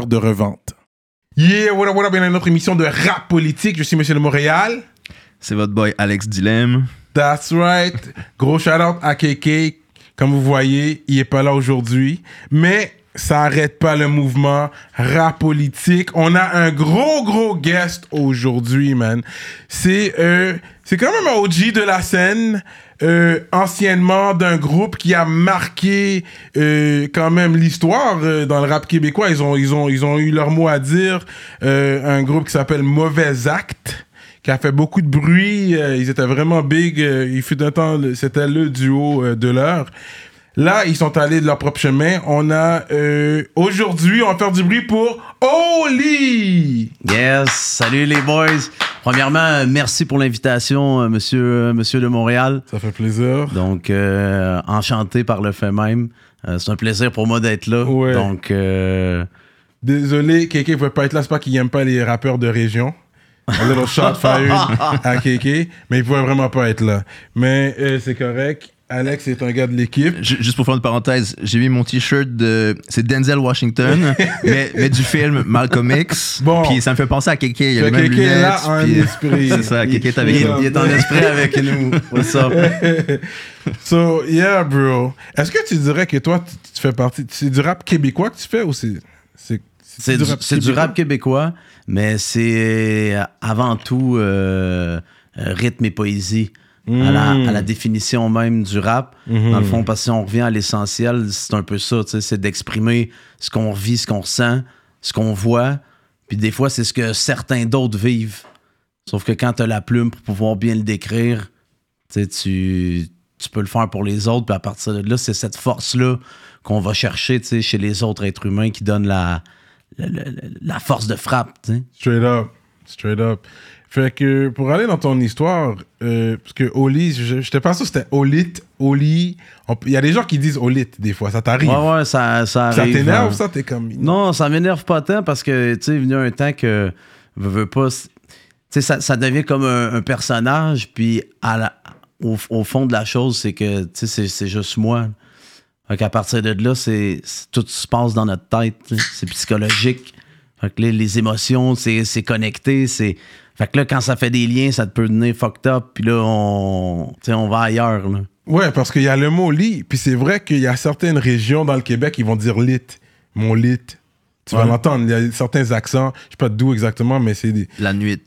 de revente. Yeah, what up, what up, bienvenue à notre émission de rap politique. Je suis Monsieur de Montréal. C'est votre boy Alex Dilemme. That's right. Gros shout out à KK. Comme vous voyez, il est pas là aujourd'hui. Mais ça arrête pas le mouvement rap politique. On a un gros, gros guest aujourd'hui, man. C'est euh, c'est quand même un OG de la scène. Euh, anciennement d'un groupe qui a marqué euh, quand même l'histoire euh, dans le rap québécois. Ils ont, ils ont, ils ont eu leur mot à dire. Euh, un groupe qui s'appelle Mauvais Acte qui a fait beaucoup de bruit. euh, ils étaient vraiment big. euh, il fut un temps, c'était le duo de l'heure. Là, ils sont allés de leur propre chemin. On a euh, aujourd'hui, on va faire du bruit pour Oli. Yes, salut les boys. Premièrement, euh, merci pour l'invitation, euh, monsieur, euh, monsieur de Montréal. Ça fait plaisir. Donc, euh, enchanté par le fait même. Euh, c'est un plaisir pour moi d'être là. Ouais. Donc, euh, Désolé, KK ne pouvait pas être là. C'est pas qu'il aime pas les rappeurs de région. A little shot fired à KK, mais il pouvait vraiment pas être là. Mais c'est correct. Alex est un gars de l'équipe. Ju- Juste pour faire une parenthèse, j'ai mis mon t-shirt de. C'est Denzel Washington, mais, mais du film Malcolm X. Bon. Puis ça me fait penser à Kéké. Il y a Kéké est là en puis- esprit. C'est ça, Kéké est avec il est en esprit avec nous. What's up? So, yeah, bro. Est-ce que tu dirais que toi, tu, tu fais partie. C'est du rap québécois que tu fais ou c'est. C'est du, rap québécois, mais c'est avant tout euh, euh, rythme et poésie. À, la, à la définition même du rap. Dans le fond, parce que si on revient à l'essentiel, c'est un peu ça, c'est d'exprimer ce qu'on vit, ce qu'on ressent, ce qu'on voit. Puis des fois, c'est ce que certains d'autres vivent. Sauf que quand tu as la plume pour pouvoir bien le décrire, tu, peux le faire pour les autres. Puis à partir de là, c'est cette force-là qu'on va chercher chez les autres êtres humains qui donne la, la, la- la force de frappe. Straight up. Straight up. Fait que pour aller dans ton histoire, euh, parce que Oli, je pas sûr que c'était Olit, Oli. Il y a des gens qui disent Olit des fois, ça t'arrive. Ouais, ouais, ça, ça ça arrive. t'énerve, hein. ça? T'es comme. Non, ça m'énerve pas tant parce que, tu sais, venu un temps que, veux, veux pas, tu sais, ça, ça devient comme un, un personnage, puis à la- au, au fond de la chose, c'est que, tu sais, c'est- juste moi. Fait qu'à partir de là, c'est tout se passe dans notre tête, c'est psychologique. Fait que là, les émotions, c'est connecté, c'est... Fait que là, quand ça fait des liens, ça te peut devenir fucked up, puis là, on, on va ailleurs, là. Ouais, parce qu'il y a le mot lit, puis c'est vrai qu'il y a certaines régions dans le Québec qui vont dire lit, mon lit. Tu vas l'entendre, il y a certains accents, je sais pas d'où exactement, mais c'est des- La nuit.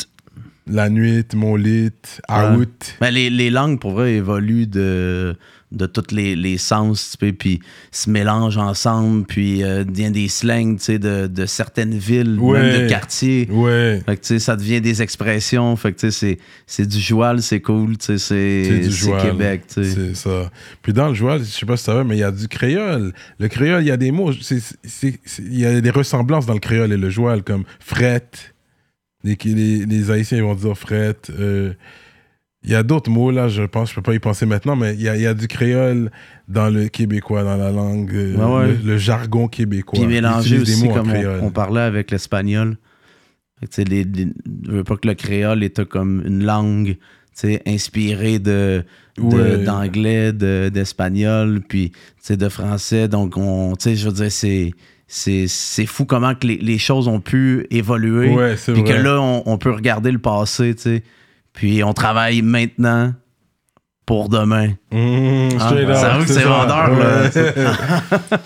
la nuit, mon lit, Ouais. out. Ben, les, les langues, pour vrai, évoluent de, de tous les, les sens, tu sais, puis se mélangent ensemble, puis euh, devient des slangs, tu sais, de, de certaines villes, Ouais. même de quartiers. Ouais. Fait que, tu sais, ça devient des expressions. Fait que, tu sais, c'est- du joual, c'est cool, tu sais, C'est. Québec, tu sais. C'est ça. Puis dans le joual, je sais pas si tu savais, mais il y a du créole. Le créole, il y a des mots, il y a des ressemblances dans le créole et le joual, comme fret. Les, les, les Haïtiens ils vont dire fret. euh, il y a d'autres mots, là, je pense, je peux pas y penser maintenant, mais il y a, il y a du créole dans le québécois, dans la langue, euh, Ouais, ouais. Le, le jargon québécois. Puis des aussi, comme on, on parlait avec l'espagnol. Les- les- je veux pas que le créole était comme une langue, inspirée de de- Ouais. d'anglais, de- d'espagnol, puis tu sais, de français. Donc, on, je veux dire, c'est c'est fou comment que les, les choses ont pu évoluer. Puis que là, on, on peut regarder le passé, tu sais. Puis on travaille maintenant pour demain. Mmh, Ah, up, ça avoue que c'est vendeur, là.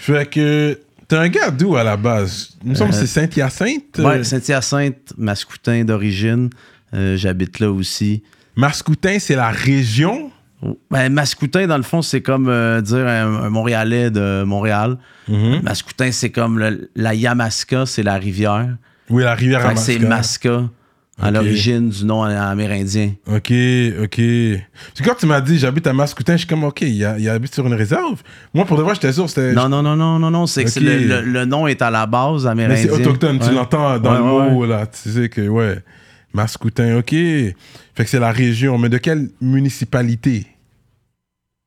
Fait que t'es un gars d'où à la base? Il me semble que c'est Saint-Hyacinthe. Ouais, euh, Saint-Hyacinthe, Mascoutin d'origine. Euh, J'habite là aussi. Mascoutin, c'est la région? Ben, Mascoutin, dans le fond, c'est comme euh, dire un, un Montréalais de Montréal. Mhm. Mascoutin, c'est comme le- la Yamaska, c'est la rivière. Oui, la rivière c'est. Masca. À l'origine du nom amérindien. Ok, ok. Parce que quand tu m'as dit j'habite à Mascoutin, je suis comme ok, il, y a- il habite sur une réserve. Moi, pour de vrai, j'étais sûr, c'était. Non, non, non, non, non, non. C'est que c'est le, le- le nom est à la base Mais amérindien. c'est autochtone, tu l'entends dans Ouais, le ouais, mot, là. Tu sais que, ouais. Mascoutin, ok. Fait que c'est la région, mais de quelle municipalité?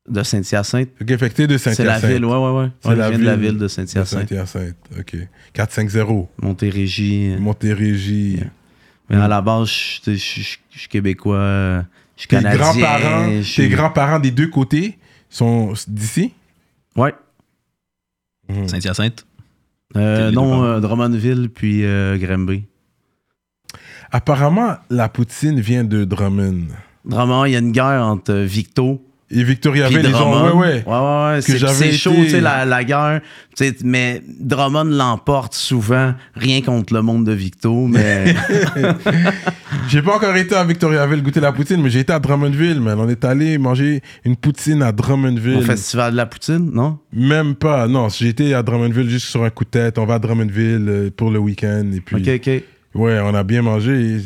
De Saint-Hyacinthe. Ok, fait que t'es de C'est Saint-Hyacinthe. la ville, ouais, ouais, ouais. C'est la viens de la ville ville de De Saint-Hyacinthe. Saint-Hyacinthe, ok. 450. Montérégie. Montérégie. Mais à la base, je suis québécois, je suis Tes canadien. grands-parents, tes grands-parents des deux côtés sont d'ici? Ouais. Saint-Hyacinthe? Euh, non, euh, Drummondville puis euh, Granby. Apparemment, la poutine vient de Drummond. Drummond, il y a une guerre entre euh, Victo Et Victoriaville, puis ils ont. Ouais, ouais. ouais, C'est chaud, tu sais, la, la guerre. Tu sais, mais Drummond l'emporte souvent, rien contre le monde de Victo, mais J'ai pas encore été à Victoriaville goûter la poutine, mais j'ai été à Drummondville, man. On est allé manger une poutine à Drummondville. au festival de la poutine, non? Même pas, non. J'ai été à Drummondville juste sur un coup de tête. On va à Drummondville euh, pour le week-end. Et puis, Ok, ok. ouais, on a bien mangé.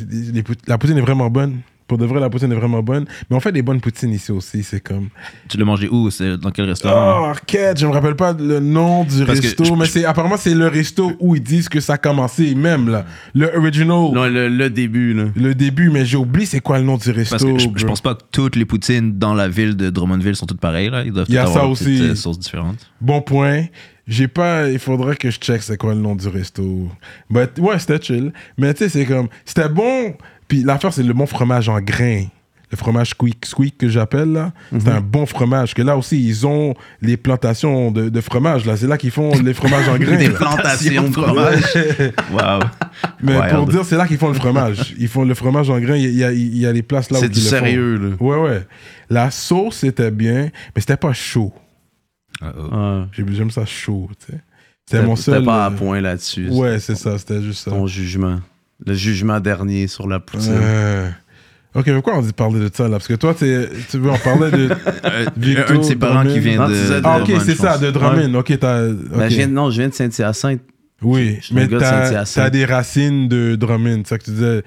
La poutine est vraiment bonne. Pour de vrai, la poutine est vraiment bonne. Mais on fait des bonnes poutines ici aussi. C'est comme. Tu l'as mangé où C'est dans quel restaurant? Oh, Arcade, je me rappelle pas le nom du Parce resto, je- mais c'est apparemment c'est le resto où ils disent que ça a commencé, même là. Le original, Non, le, le début, là. le début, mais j'ai oublié c'est quoi le nom du resto. Parce que je, je pense pas que toutes les poutines dans la ville de Drummondville sont toutes pareilles. Là. Ils doivent Il y a toutes ça avoir aussi. des sauces différentes. Bon point. J'ai pas. Il faudrait que je check c'est quoi le nom du resto. But, ouais, c'était chill. Mais tu sais, c'est comme. C'était bon. Puis l'affaire, c'est le bon fromage en grains. Le fromage squeak squeak que j'appelle là. C'est un bon fromage. Que là aussi, ils ont les plantations de, de fromage. là. C'est là qu'ils font les fromages en grains. Des là. plantations de fromage. Wow. Mais Wild. pour dire, c'est là qu'ils font le fromage. Ils font le fromage en grains. Il y a, il y a les places là où C'est ils du le font. sérieux, là. Ouais, ouais. La sauce, c'était bien. Mais c'était pas chaud. Uh-oh. Ouais. J'ai- J'aime ça chaud, tu sais. C'était mon seul. pas à euh, point là-dessus. Ouais, c'est ça, c'était juste ça. Ton jugement. Le jugement dernier sur la poutine. Euh, Ok, mais pourquoi on dit parler de ça là? Parce que toi, tu veux, on parlait de. Euh, Victor un de ses parents Drummond. qui vient de. ah, ok, c'est ça, de Drummond. Ok, t'as. Ben, je viens de- non, je viens de Saint-Hyacinthe. Oui, je mais de t'as des racines de Drummond. C'est ça que tu disais.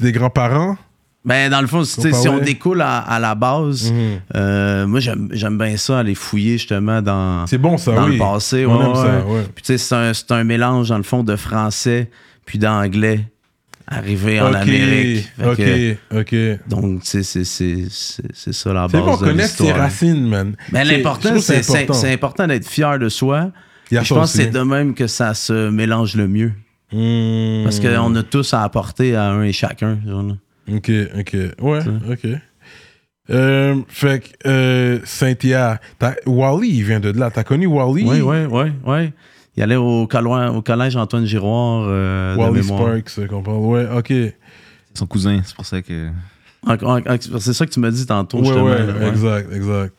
Tes grands-parents? Ben, dans le fond, si on découle à, à la base, Mhm. euh, moi, j'aime bien ça, aller fouiller justement dans, C'est bon ça, dans oui. le passé. On ouais, aime ça, ouais. Puis, tu sais, c'est un, c'est un mélange, dans le fond, de français puis d'anglais arrivé en Ok, Amérique. Fait que- Ok, ok. donc, c'est- c'est c'est- c'est ça la C'est base bon de connaître ses racines, man. C'est- l'important, c'est c'est- important. c'est important d'être fier de soi. Je pense que c'est de même que ça se mélange le mieux. Hmm. Parce qu'on a tous à apporter à un et chacun. genre. Ok, ok. Ouais, ok. Euh, fait que euh, t'as- Wally, il vient de là. T'as connu Wally? Oui, oui, oui, oui. Il allait au, collège Antoine Giroir euh, de Wally. Sparks, euh, comprends. Ouais, ok. Son cousin, c'est pour ça que. C'est ça que tu m'as dit tantôt, ouais, justement. là, ouais. exact, exact.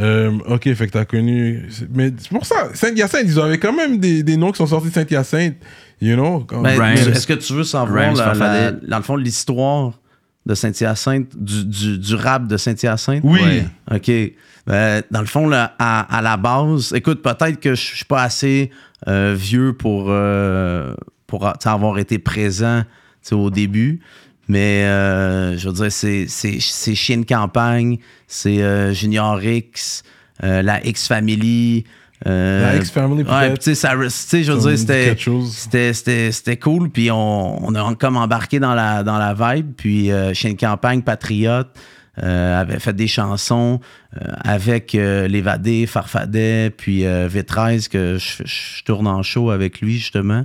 Euh, ok, fait que t'as connu. Mais c'est pour ça, Saint-Hyacinthe, ils avaient quand même des, des noms qui sont sortis de Saint-Hyacinthe. You know? Ben, Est-ce que tu veux savoir, Rhymes, la- la- Farfadet. dans le fond, l'histoire de Saint-Hyacinthe, du, du, du rap de Saint-Hyacinthe? Oui. Ouais. OK. Ben, dans le fond, là, à, à la base, écoute, peut-être que je suis pas assez euh, vieux pour, euh, pour avoir été présent au début. Mais euh, je veux dire, c'est, c'est, c'est Chien de campagne, c'est euh, Junior X, euh, la X-Family. euh, La Ouais, ça- tu sais, je veux dire, c'était, quelque chose. c'était, c'était, c'était cool. Puis on, on a comme embarqué dans la, dans la vibe. Puis euh, Chien de campagne, Patriote, euh, avait fait des chansons euh, avec euh, Lévadé, Farfadet, puis euh, V13, que je, je tourne en show avec lui, justement.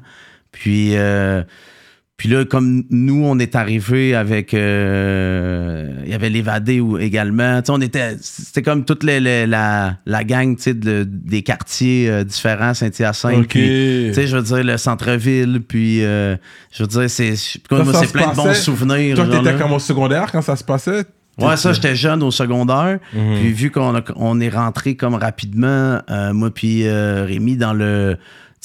Puis, euh, puis là, comme nous, on est arrivé avec. euh, Il y avait Lévadé également. On était. C'était comme toute les- les- la, la gang de- des quartiers euh, différents, Saint-Hyacinthe. Ok. puis, tu sais, je veux dire, le centre-ville, puis euh, je veux dire, c'est. C'est se plein de bons souvenirs. Toi, t'étais comme au secondaire quand ça se passait? Ouais, ça, j'étais jeune au secondaire. Mhm. Puis vu qu'on on est rentré comme rapidement, euh, moi puis euh, Rémi, dans le,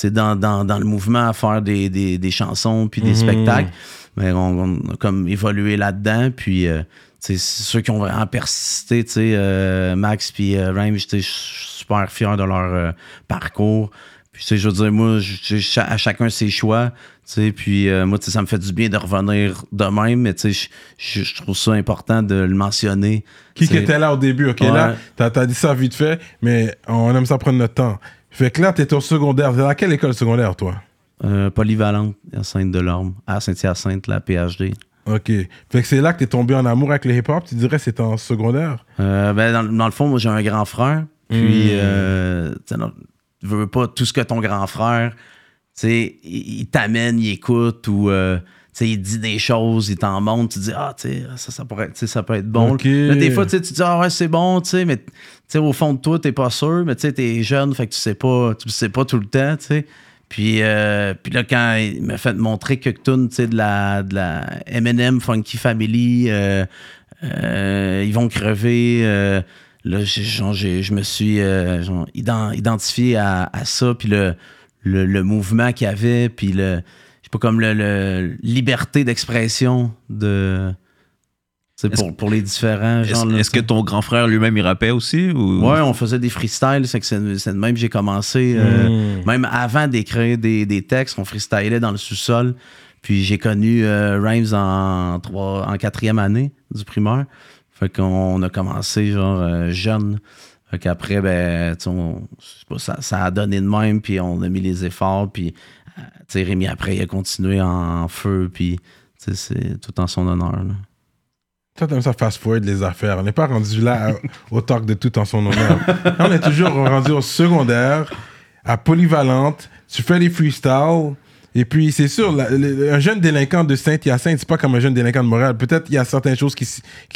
dans, dans, dans le mouvement à faire des, des, des chansons puis des Mhm. spectacles, ben, on, on a comme évolué là-dedans. Puis euh, ceux qui ont vraiment persisté, Max puis euh, Rhyme, j'étais super fier de leur parcours. Puis, je veux dire, moi, je- je- à chacun ses choix. Sais, puis euh, moi, ça me fait du bien de revenir de même, mais tu sais, je, trouve ça important de le mentionner. Qui était là au début? Ok, Ouais. là, t'as as dit ça vite fait, mais on aime ça prendre notre temps. Fait que là, t'étais au secondaire. Dans quelle école secondaire, toi? euh, polyvalente à Sainte-de-l'Orme, à Saint-Hyacinthe, la PhD. Ok. Fait que c'est là que t'es tombé en amour avec le hip-hop, tu dirais, c'était en secondaire? Euh, ben, dans, dans le fond, moi, j'ai un grand frère. Puis, Mm. euh, tu veux pas tout ce que ton grand frère, sais, il, t'amène, il écoute ou, euh, sais, il dit des choses, il t'en montre, tu dis, ah, tu ça, ça, pourrait, ça peut être bon. Ok. Là, des fois, tu dis, ah, ouais, c'est bon, tu sais, mais, au fond de toi, t'es pas sûr, mais tu sais, t'es jeune, fait que tu sais pas, tu le sais pas tout le temps, tu sais. Puis, euh, puis là, quand il m'a fait montrer quelques tunes, de la, de la M&M, Funky Family, euh, ils vont crever. là, je me suis genre, ident- identifié à, à ça, puis le, le, le mouvement qu'il y avait, puis le, je sais pas, comme le, le- liberté d'expression de. C'est pour, pour les différents Est-ce genre. là, est-ce que ton grand frère lui-même, il rappait aussi? Ou... Ouais, on faisait des freestyles, c'est que c'est même que j'ai commencé. euh, Mm. Même avant d'écrire des, des textes, on freestylait dans le sous-sol. Puis j'ai connu euh, Rhymes en, trois, en quatrième année du primaire. Fait qu'on a commencé genre euh, jeune. Fait qu'après, ben, on- ça, a donné de même, puis on a mis les efforts. Puis, euh, Rémi, après, il a continué en feu, puis, c'est tout en son honneur. là. Toi, t'aimes ça fast-forward les affaires. On n'est pas rendu là au talk de tout en son honneur. On est toujours rendu au secondaire, à polyvalente. Tu fais les freestyles. Et puis, c'est sûr, la- le- un jeune délinquant de Saint-Hyacinthe, c'est pas comme un jeune délinquant de Montréal. Peut-être il y a certaines choses qui,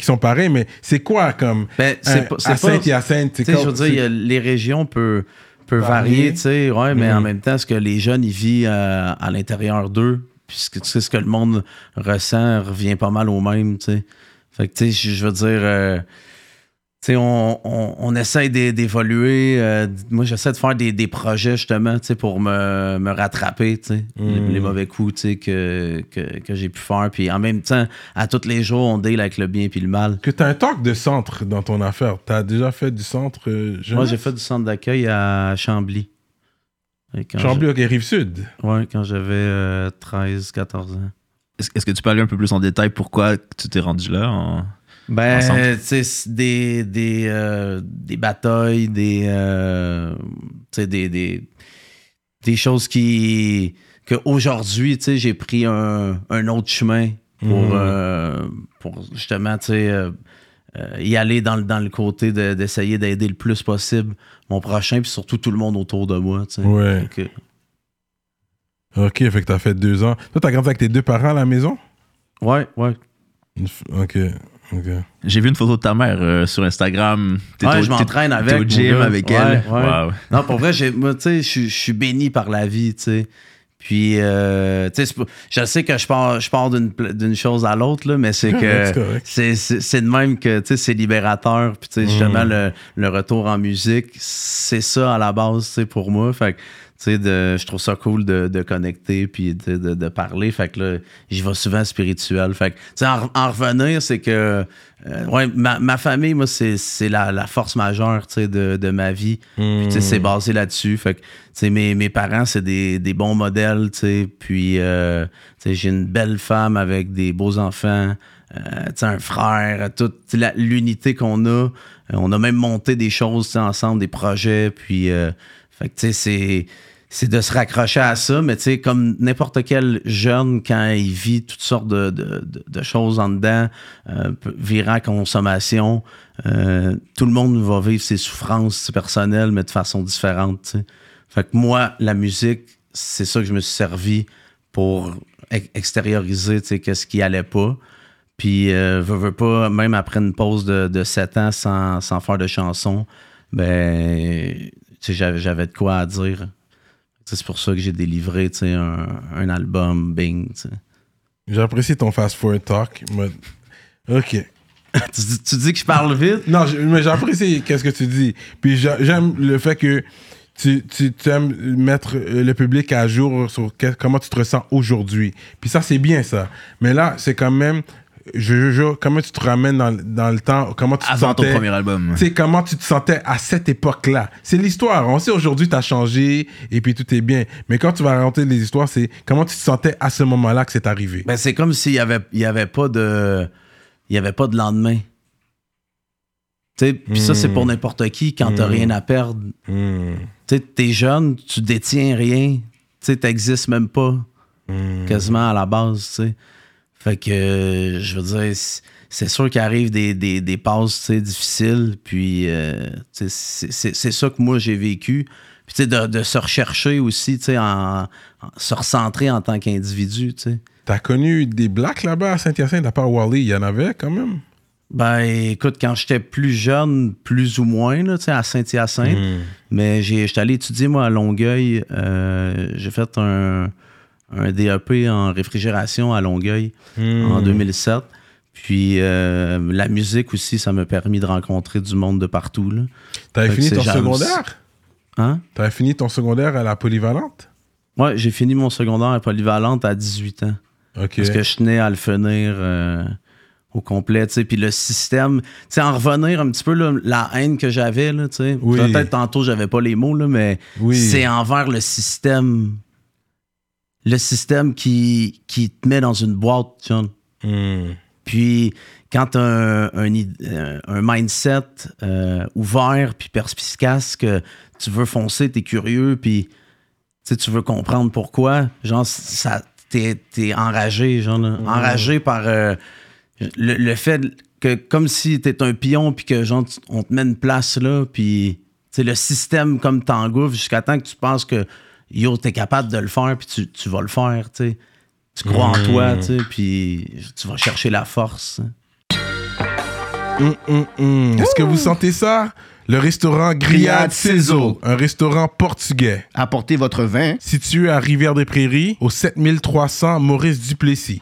sont pareilles, mais c'est quoi comme Ben, c'est un- pas- à Saint-Hyacinthe? je veux dire, les régions peuvent, peuvent Varier. varier, tu sais, ouais, mais en Mhm. même temps, ce que les jeunes, ils vivent euh, à l'intérieur d'eux, puisque tu sais, ce que le monde ressent revient pas mal au même, tu sais. Fait que, tu sais, je je veux dire, euh, tu sais, on, on, on essaie d'é- d'évoluer. euh, moi, j'essaie de faire des, des projets, justement, tu sais, pour me, me rattraper, tu sais, les, les mauvais coups, tu sais, que, que, que j'ai pu faire. Puis en même temps, à tous les jours, on deal avec le bien puis le mal. Que t'as un talk de centre dans ton affaire. T'as déjà fait du centre euh, Moi, j'ai fait du centre d'accueil à Chambly. Chambly, ok, Rive-Sud? Ouais, quand j'avais euh, 13, 14 ans. Est-ce que tu peux aller un peu plus en détail pourquoi tu t'es rendu là? en- Ben, tu sais, des, des, euh, des batailles, des, euh, des, des, des choses qui. que aujourd'hui, tu sais, j'ai pris un, un autre chemin pour, Mhm. euh, pour justement, tu sais, y aller dans, le- dans le côté de- d'essayer d'aider le plus possible mon prochain, puis surtout tout le monde autour de moi, tu sais. Ouais. Fait que- Ok, fait que t'as fait deux ans. Toi, t'as grandi avec tes deux parents à la maison? Ouais, ouais. Ok, ok. J'ai vu une photo de ta mère euh, sur Instagram. T'es Ouais, au- je t'es- m'entraîne t'es avec. au mon gym avec Ouais, elle. ouais. Wow. Non, pour vrai, j'ai- moi, tu sais, je suis- béni par la vie, tu sais. Puis, euh, tu sais, je sais que je pars, je pars d'une chose à l'autre, là, mais c'est que c'est c'est- c'est de même que, tu sais, c'est libérateur. Puis, tu sais, justement, Mm. le, le retour en musique, c'est ça à la base, tu sais, pour moi. Fait que, sais, je trouve ça cool de, de connecter puis de, de- de parler. Fait que là, j'y vais souvent spirituel. Fait que, en, en revenir, c'est que, euh, ouais, ma, ma famille, moi, c'est c'est la, la force majeure, tu sais, de, de ma vie. Puis, tu sais, c'est basé là-dessus. Fait que, tu sais, mes, mes parents, c'est des, des bons modèles, tu sais. Puis, euh, tu sais, j'ai une belle femme avec des beaux enfants, euh, un frère, toute l'unité qu'on a. Euh, on a même monté des choses, ensemble, des projets. Puis, euh, fait que, tu sais, c'est c'est de se raccrocher à ça, mais tu sais, comme n'importe quel jeune, quand il vit toutes sortes de, de- choses en dedans, euh, virant consommation, euh, tout le monde va vivre ses souffrances personnelles, mais de façon différente. tu sais. Fait que moi, la musique, c'est ça que je me suis servi pour ex- extérioriser tu sais, qu'est-ce qui allait pas. Puis, euh, veux, veux pas, même après une pause de, de 7 ans sans, sans faire de chansons, ben, j'avais de quoi à dire. C'est pour ça que j'ai délivré un, un album, Bing. J'apprécie ton fast-forward talk. mais- Ok. tu, dis- tu dis que je parle vite? Non, mais j'apprécie qu'est-ce que tu dis. Puis j'a- j'aime le fait que tu, tu, tu aimes mettre euh, le public à jour sur que- comment tu te ressens aujourd'hui. Puis ça, c'est bien ça. Mais là, c'est quand même je, comment tu te ramènes dans, dans le temps, comment tu te Avant ton premier album. tu sais, comment tu te sentais à cette époque-là? C'est l'histoire. On sait aujourd'hui, tu as changé et puis tout est bien. Mais quand tu vas raconter les histoires, c'est comment tu te sentais à ce moment-là que c'est arrivé? Ben, c'est comme s'il y avait, il y avait pas de. Il y avait pas de lendemain. Tu sais, puis ça, c'est pour n'importe qui quand t'as Mm. rien à perdre. Hmm. Tu sais, t'es jeune, tu détiens rien. Tu sais, t'existes même pas. Hmm. Quasiment à la base, tu sais. Fait que, je veux dire, c'est sûr qu'il arrive des, des, des passes, difficiles. Puis, euh, c'est ça que moi, j'ai vécu. Puis, tu sais, de, de se rechercher aussi, tu sais, en, en- se recentrer en tant qu'individu. T'as connu des blacks là-bas à Saint-Hyacinthe, à part Wally, il y en avait quand même? Ben, écoute, quand j'étais plus jeune, plus ou moins, là, tu sais, à Saint-Hyacinthe, mais j'ai- j'étais allé étudier, moi, à Longueuil. Euh, j'ai fait un, un DEP en réfrigération à Longueuil en 2007. Puis euh, la musique aussi, ça m'a permis de rencontrer du monde de partout. T'avais fini ton jamais- secondaire? Hein? T'avais fini ton secondaire à la polyvalente? Ouais, j'ai fini mon secondaire à Polyvalente à 18 ans. Parce que je tenais à le finir euh, au complet, tu sais. Puis le système, tu sais, en revenir un petit peu, là, la haine que j'avais, tu sais. Oui. Peut-être tantôt, j'avais pas les mots, là, mais Oui. c'est envers le système. Le système qui, qui te met dans une boîte, John. Hmm. Puis quand un, un, euh, un mindset euh, ouvert puis perspicace que tu veux foncer, t'es curieux, puis tu tu veux comprendre pourquoi, genre, ça, t'es, t'es enragé, genre, là. enragé par euh, le, le fait que comme si t'es un pion puis que genre, tu- on te met une place là, puis tu le système comme t'engouffre jusqu'à temps que tu penses que yo, t'es capable de le faire, puis tu, tu vas le faire, tu sais. Tu crois en toi, tu sais, puis tu vas chercher la force. Hum, hum. Est-ce que vous sentez ça? Le restaurant Grillade Cezo, un restaurant portugais. Apportez votre vin. Situé à Rivière-des-Prairies, au 7300 Maurice Duplessis.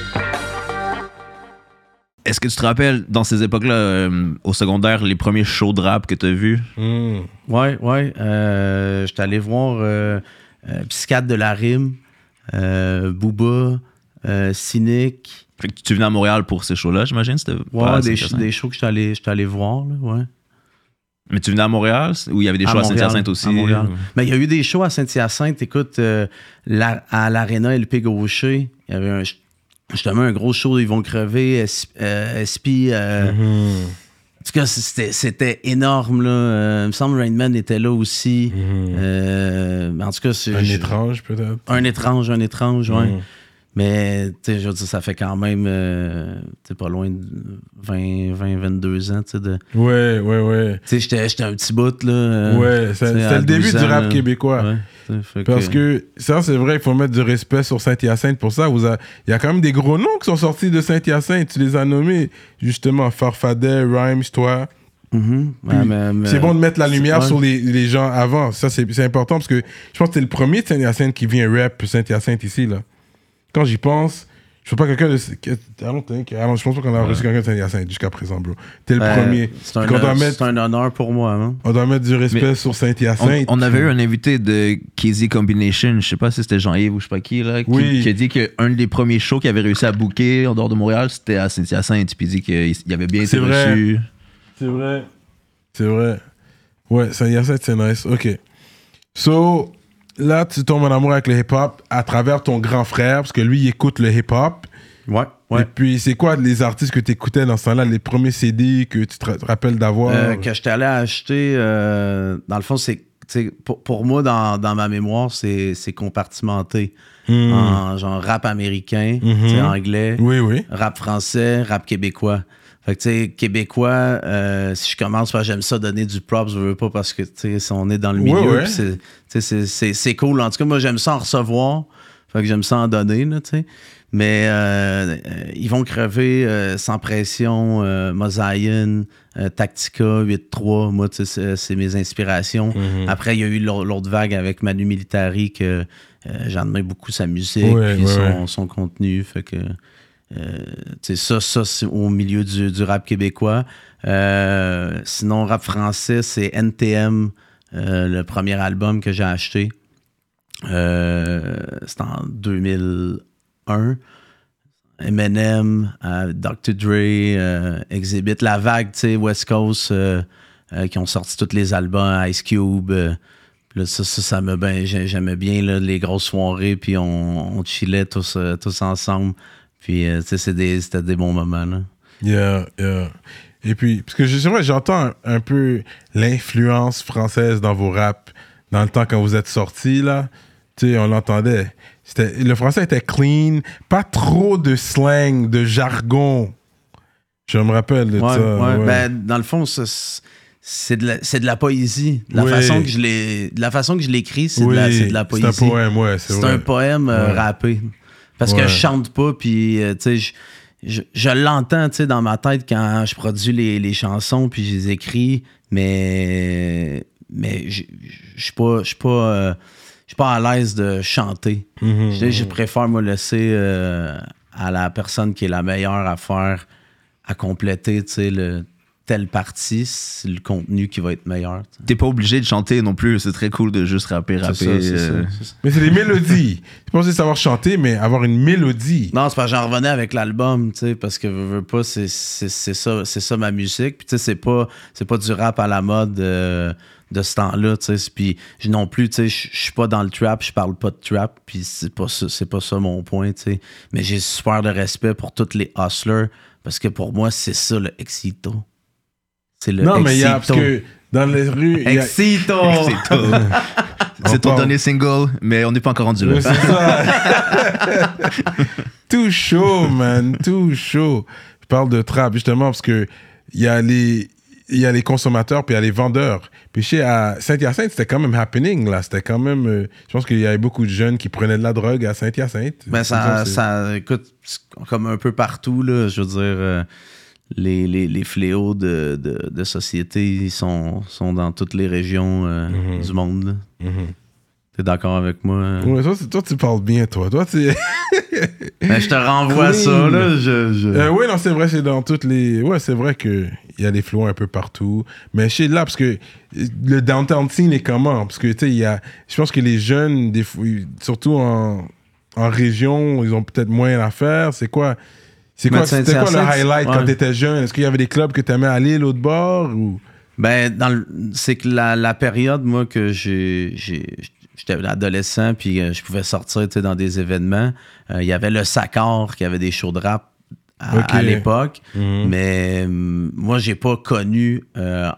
Est-ce que tu te rappelles, dans ces époques-là, euh, au secondaire, les premiers shows de rap que tu as vus? Ouais, ouais. Euh, J'étais allé voir euh, euh, Psychiatre de la Rime, Booba, Cynic. Fait que tu venais à Montréal pour ces shows-là, j'imagine? Ouais, des, des shows que j'étais allé, voir, là, ouais. Mais tu venais à Montréal? Ou il y avait des shows à, Saint-Hyacinthe aussi? à Montréal. Mais il y a eu des shows à Saint-Hyacinthe. Écoute, la- à l'Arena LP Gaucher, il y avait un, justement un gros show, ils vont crever, S- euh, SP. euh, En tout cas, c'était, c'était énorme. Là. Euh, il me semble Rainman était là aussi. Euh, en tout cas, c'est Un je- étrange, peut-être. Un étrange, un étrange, ouais. Mhm. Mais, tu sais, je veux dire, ça fait quand même, euh, tu sais, pas loin de 20, 20 22 ans, tu sais, de... Ouais, ouais, ouais. Tu sais, j'étais, j'étais un petit bout, là. Ouais, c'était le début 12 du rap là. québécois. Ouais, Parce que ça, c'est vrai, il faut mettre du respect sur Saint-Hyacinthe pour ça. Vous a- Il y a quand même des gros noms qui sont sortis de Saint-Hyacinthe. Tu les as nommés, justement. Farfadet, Rhymes, toi. Mhm. Ouais, mais- mais- C'est bon de mettre la lumière sur les, les gens avant. Ça, c'est c'est important parce que je pense que t'es le premier de Saint-Hyacinthe qui vient rap Saint-Hyacinthe ici, là. Quand j'y pense, je sais pas quelqu'un de. I don't think- I don't- je pense pas qu'on a reçu quelqu'un de Saint-Hyacinthe jusqu'à présent, bro. T'es le Ben, premier. C'est un, mettre, honneur pour moi, hein. on doit mettre du respect Mais sur Saint-Hyacinthe. on avait eu un invité de KZ Combination, je sais pas si c'était Jean-Yves ou je sais pas qui, là, qui, Oui. qui a dit qu'un des premiers shows qu'il avait réussi à booker en dehors de Montréal, c'était à Saint-Hyacinthe. Puis il dit qu'il il avait bien été vrai. reçu. C'est vrai. C'est vrai. Ouais, Saint-Hyacinthe, c'est nice. OK. So, là, tu tombes en amour avec le hip-hop à travers ton grand frère, parce que lui, il écoute le hip-hop. Ouais, Et puis, c'est quoi les artistes que tu écoutais dans ce temps-là, les premiers CD que tu te ra- rappelles d'avoir? Euh, que j'étais allé acheter, euh, dans le fond, c'est, pour, pour moi, dans, dans ma mémoire, c'est, compartimenté Hmm. en genre rap américain, sais, anglais, Oui, oui. rap français, rap québécois. Fait que, tu sais, québécois, euh, si je commence par j'aime ça donner du props, je veux pas parce que, tu sais, si on est dans le milieu, ouais. puis c'est, cool. En tout cas, moi, j'aime ça en recevoir. Fait que j'aime ça en donner, tu sais. Mais euh, euh, ils vont crever euh, sans pression, euh, Mosaïen, euh, Tactica, 8-3. Moi, tu sais, c'est- mes inspirations. Mhm. Après, il y a eu l'au- l'autre vague avec Manu Militari que j'admire beaucoup sa musique Ouais, puis ouais, son, ouais. son contenu. Fait que. Euh, ça, ça c'est au milieu du, rap québécois. Euh, sinon, rap français, c'est NTM, euh, le premier album que j'ai acheté. Euh, C'était en 2001. Eminem, Dr. Dre, Exhibit, La Vague, West Coast, qui ont sorti tous les albums, Ice Cube. ça, ça, me ben, j'ai- j'aimais bien les grosses soirées, puis on, chillait tous, tous ensemble. Puis, euh, tu sais, c'est des- c'était des bons moments, là. Yeah, yeah. Et puis, parce que je- j'entends un, un peu l'influence française dans vos raps dans le temps quand vous êtes sortis, là. Tu sais, on l'entendait. C'était- Le français était clean, pas trop de slang, de jargon. Je me rappelle de Ouais, ça. ouais. ouais. Ben, dans le fond, c'est- c'est de, la- c'est de la poésie. De la, Oui. façon que je l'ai- de la façon que je l'écris, c'est de, la- Oui, c'est de la poésie. C'est un poème, ouais, c'est un poème euh, rappé. Parce Ouais. que je chante pas, puis euh, tu sais, je, je, je l'entends dans ma tête quand je produis les, les chansons, puis je les écris, mais, mais je suis pas, je suis pas, euh, je suis pas à l'aise de chanter. Mhm, Je, je préfère me laisser euh, à la personne qui est la meilleure à faire, à compléter, tu sais, le telle partie, c'est le contenu qui va être meilleur. T'es pas obligé de chanter non plus. C'est très cool de juste rapper, rapper. Ça, euh, ça. Mais c'est des mélodies. Je pensais savoir chanter, mais avoir une mélodie. Non, c'est parce que j'en revenais avec l'album, tu sais, parce que veux, veux pas, c'est c'est- c'est ça, c'est ça ma musique. Puis tu sais, c'est pas, c'est pas du rap à la mode euh, de ce temps-là, tu sais. Puis je- non plus, tu sais, je je suis pas dans le trap, je parle pas de trap, puis c'est pas ça, c'est pas ça mon point, tu sais. Mais j'ai super de respect pour tous les hustlers, parce que pour moi, c'est ça le Exito. C'est le non, mais il y a. Parce que dans les rues. y a- Exito! C'est ton dernier single, mais on n'est pas encore rendu là. C'est ça. tout chaud, man. Tout chaud. Je parle de trap, justement, parce que il y a les. Il y a les consommateurs, puis il y a les vendeurs. Puis chez à Saint-Hyacinthe, c'était quand même happening, là. C'était quand même. euh, je pense qu'il y avait beaucoup de jeunes qui prenaient de la drogue à Saint-Hyacinthe. Ben ça, ça, écoute, comme un peu partout, là, je veux dire, euh, les, les, les fléaux de, de, de société sont, sont dans toutes les régions euh, Mhm. du monde. là. Mhm. T'es d'accord avec moi? hein? Ouais, toi, tu parles bien, toi. Toi, tu. Ben, je te renvoie Clean. ça, là. Je, je- Euh, oui, non, c'est vrai, c'est dans toutes les. Ouais, c'est vrai qu'il y a des flots un peu partout. Mais chez là, parce que le downtown scene est comment? Parce que, tu sais, il y a. Je pense que les jeunes, des surtout en, en région, ils ont peut-être moins à faire. C'est quoi? C'est quoi, c'était quoi le highlight quand ouais. tu étais jeune? Est-ce qu'il y avait des clubs que tu aimais aller l'autre bord ou... Ben, dans c'est que la, la période, moi, que j'ai. J'étais adolescent, puis euh, je pouvais sortir dans des événements. Euh, Il y avait le Sacor, qui avait des shows de rap à, l'époque. Mhm. Mais hum, moi, j'ai pas connu euh,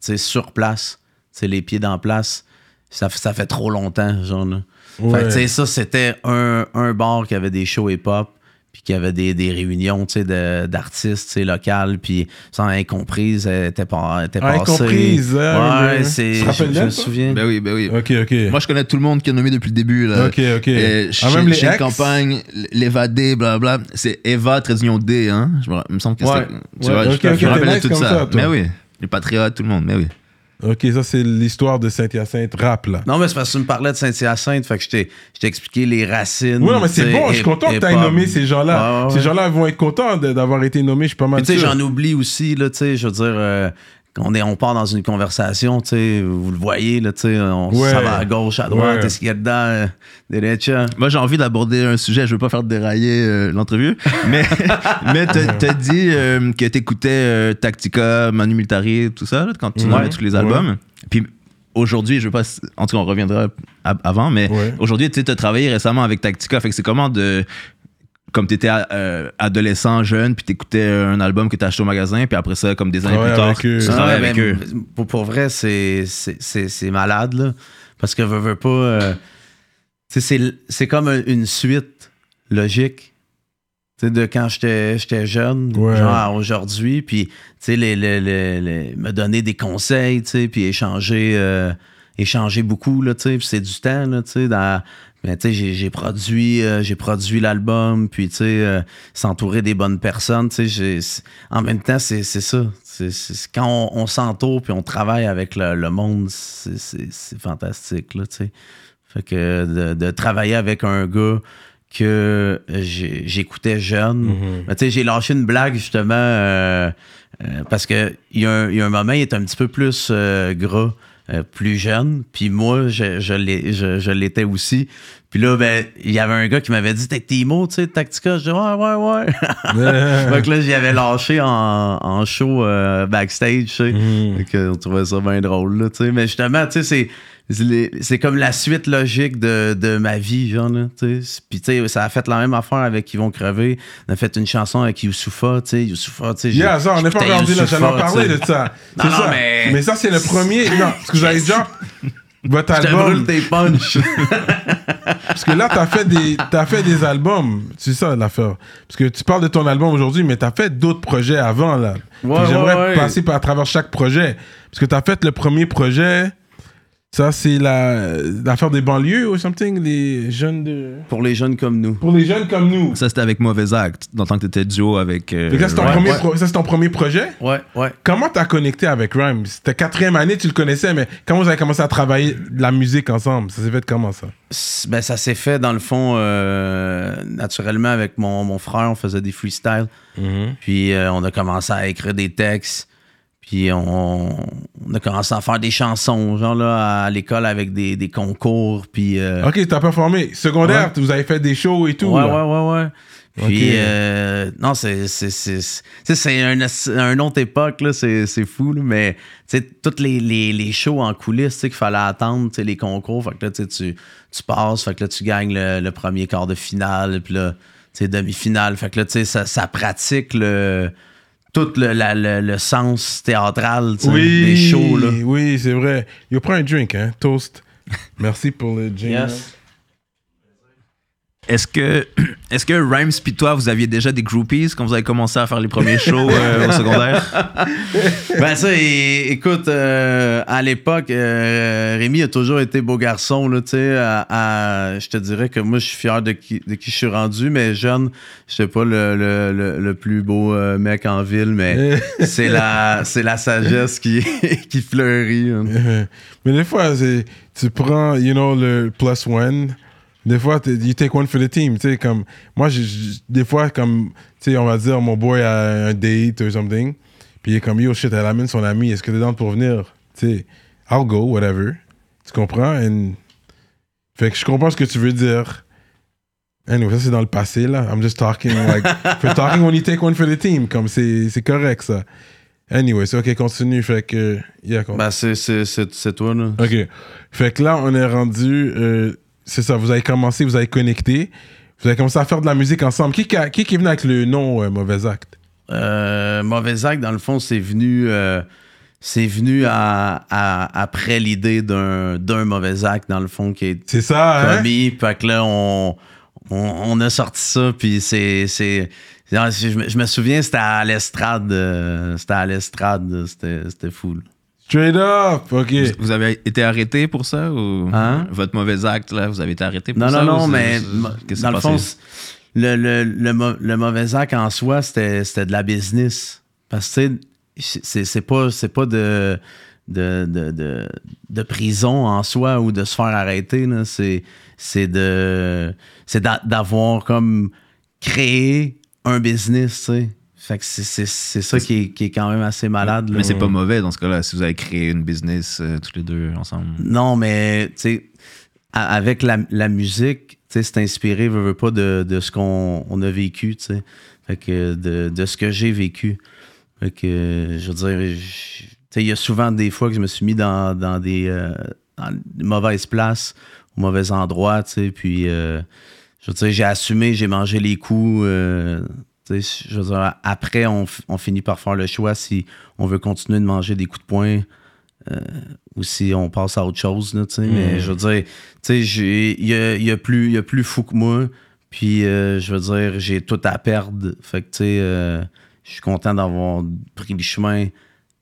sur place, les pieds dans place. Ça, ça fait trop longtemps, genre. là. Fait que, ça, c'était un, un bar qui avait des shows hip-hop, puis qui avait des, des réunions, tu sais, de- d'artistes, tu sais, locales, puis sans incomprise, elle était, pas, elle était Ah, passée. Incomprise, hein, ouais, ouais. c'est... Je, je d'elle, me souviens. Ben oui, ben oui. Ok, ok. Moi, je connais tout le monde qui est nommé depuis le début. Là. Ok, ok. Euh, Ah, chez, même les chez ex? campagne, l'évadé, blablabla. C'est Eva, très union D, hein? Je me, il me semble que Ouais. c'était. Tu Ouais, vois, ok, je, ok, je me rappelle de nice tout comme ça. ça, mais oui. Les patriotes, tout le monde, mais oui. Ok, ça, c'est l'histoire de Saint-Hyacinthe rap, là. Non, mais c'est parce que tu me parlais de Saint-Hyacinthe, fait que je t'ai je t'ai expliqué les racines. Oui, non, mais c'est bon. Je suis content que tu aies hip-hop. nommé ces gens-là. Ouais, Ces gens-là vont être contents d'avoir été nommés. Je suis pas mal tu sais, j'en oublie aussi, là, tu sais, je veux dire, euh, on, est, on part dans une conversation, tu sais, vous le voyez, là, tu sais, on Ouais. ça va à gauche, à droite, Ouais. est-ce qu'il y a dedans, euh, derecha? Moi, j'ai envie d'aborder un sujet. Je veux pas faire dérailler euh, l'entrevue, mais mais t'as dit euh, que t'écoutais euh, Tactica, Manu Militari, tout ça là, quand tu Ouais. tous les albums. Puis aujourd'hui, je veux pas. En tout cas, on reviendra avant, mais aujourd'hui, tu as travaillé récemment avec Tactica. Fait que c'est comment de comme t'étais euh, adolescent, jeune, puis t'écoutais un album que t'as acheté au magasin, puis après ça, comme des années plus tard, avec eux. tu Ah, travailles Ouais, avec eux. Pour, pour vrai, c'est c'est- c'est- c'est malade, là. Parce que veux, veux pas. euh, tu sais, c'est c'est comme un- une suite logique. Tu sais, de quand j'étais j'étais jeune, Ouais. genre à aujourd'hui, puis, tu sais, les, les- les- les- me donner des conseils, tu sais, puis échanger, euh, échanger beaucoup, là, tu sais, puis c'est du temps, là, tu sais, dans- Mais tu sais, j'ai- produit, euh, j'ai produit l'album, puis tu sais, euh, s'entourer des bonnes personnes, tu sais, en même temps, c'est ça. Quand on, on s'entoure puis on travaille avec le, le monde, c'est- fantastique, là, tu sais. Fait que de, de travailler avec un gars que j'écoutais jeune. Mais tu sais, j'ai lâché une blague justement euh, parce que il y, a un- il y a un moment, il est un petit peu plus gras, euh, plus jeune. Puis moi, je, je l'ai- je- je l'étais aussi. Puis là, ben, il y avait un gars qui m'avait dit T'es Timo, tu sais, Tactica? Je dis Ouais, ouais, ouais. que là, j'y avais lâché en, en show euh, backstage, tu sais. Que on trouvait ça bien drôle, là, tu sais. Mais justement, tu sais, c'est. C'est comme la suite logique de, de ma vie, genre, là, tu sais. Puis, tu sais, ça a fait la même affaire avec Ils vont crever. On a fait une chanson avec Youssoufa, tu sais. Youssoufa, tu sais. Yeah, ça, on n'est pas rendu là. J'allais en parler de ça. Non, C'est non, ça. mais- ça, c'est le premier. Non, parce que j'avais déjà. Votre Je te album. brûle tes punchs. Parce que là, t'as fait des, t'as fait des albums. C'est ça l'affaire. Parce que tu parles de ton album aujourd'hui, mais t'as fait d'autres projets avant là. Ouais, J'aimerais ouais, passer à travers chaque projet. Parce que t'as fait le premier projet. Ça, c'est la, l'affaire des banlieues ou something, les jeunes de. Pour les jeunes comme nous. Pour les jeunes comme nous. Ça, c'était avec Mauvais Acte, dans le temps que t'étais duo avec. euh, Fait que là, c'est ton, Ouais, premier ouais. pro- ça, c'est ton premier projet? Ouais, ouais. Comment t'as connecté avec Rhymes? C'était quatrième année, tu le connaissais, mais comment vous avez commencé à travailler de la musique ensemble Ça s'est fait comment ça? Ben, ça s'est fait, dans le fond, euh, naturellement, avec mon, mon frère. On faisait des freestyles. Puis euh, on a commencé à écrire des textes. Puis on, on a commencé à faire des chansons, genre là, à l'école avec des, des concours. Puis. euh, Ok, t'as performé. Secondaire, vous avez fait des shows et tout. Ouais, là. ouais, ouais, ouais. Puis, Ok. euh, non, c'est c'est- c'est- c'est- tu sais, c'est un, un autre époque, là, c'est c'est fou, là, mais tu sais, toutes les, les, les shows en coulisses tu sais, qu'il fallait attendre, tu sais, les concours, fait que là, tu, tu passes, fait que là, tu gagnes le, le premier quart de finale, puis là, tu sais, demi-finale, fait que là, tu sais, ça, ça pratique le, tout le, la- le, le sens théâtral Oui, des shows, là. oui, c'est vrai. Yo, prends un drink, hein. Toast. Merci pour le drink. Yes. Est-ce que, est-ce que Rhymes puis toi, vous aviez déjà des groupies quand vous avez commencé à faire les premiers shows euh, au secondaire? Ben ça, écoute, euh, à l'époque, euh, Rémi a toujours été beau garçon, là, tu sais. à- à- Je te dirais que moi, je suis fier de qui, de qui je suis rendu, mais jeune, je sais pas le, le, le, le plus beau euh, mec en ville, mais c'est la, c'est la sagesse qui, qui fleurit. hein. Mais des fois, tu prends, you know, le plus one. Des fois, you take one for the team. Tu sais, comme, moi, des fois, comme, tu sais, on va dire, mon boy a un date ou something. Puis il est comme, yo, shit, elle amène son ami. Est-ce que t'es dans pour venir? Tu sais, I'll go, whatever. Tu comprends? And- Fait que je comprends ce que tu veux dire. Anyway, ça, c'est dans le passé, là. I'm just talking, like, for talking when you take one for the team. Comme, c'est correct, ça. Anyway, c'est OK, continue. Fait que, yeah, continue. Ben, c'est toi, là. OK. Fait que là, on est rendu. euh, c'est ça, vous avez commencé, vous avez connecté. Vous avez commencé à faire de la musique ensemble. Qui, qui, a- qui qui est venu avec le nom euh, Mauvais Acte? Euh, Mauvais acte, dans le fond, c'est venu, euh, c'est venu à, à- après l'idée d'un, d'un mauvais acte, dans le fond, qui est C'est ça, hein? commis. Fait que là, on, on, on a sorti ça, puis c'est. je, me- souviens, c'était à l'estrade. c'était à l'estrade. C'était, c'était fou. là. Straight up. OK. Vous avez été arrêté pour ça ou? Hein? votre mauvais acte là, vous avez été arrêté pour Non, ça non, ou non, c'est- mais dans le fond, le, le, le, mauvais acte en soi, c'était, c'était de la business. Parce que, tu sais, c'est, c'est pas, c'est pas de, de, de, de, de prison en soi ou de se faire arrêter. là. C'est, c'est, de, c'est d'a- d'avoir comme créé un business, tu sais. Fait que c'est, c'est, c'est ça qui est, qui est quand même assez malade. Mais c'est pas mauvais dans ce cas-là si vous avez créé une business euh, tous les deux ensemble. Non, mais tu sais, avec la, la musique, tu sais, c'est inspiré, veux, veux pas, de, de ce qu'on on a vécu, tu sais. Fait que de, de ce que j'ai vécu. Fait que, je veux dire, je- tu sais, il y a souvent des fois que je me suis mis dans, dans des, euh, dans mauvaises places, au mauvais endroit, tu sais, puis, euh, je veux dire, j'ai assumé, j'ai mangé les coups, euh, je veux dire, après, on, finit par faire le choix si on veut continuer de manger des coups de poing ou si on passe à autre chose, là. Mais je veux dire, il y a, y a plus y a plus fou que moi. Puis, euh, je veux dire, j'ai tout à perdre. Fait que, tu sais, euh, je suis content d'avoir pris le chemin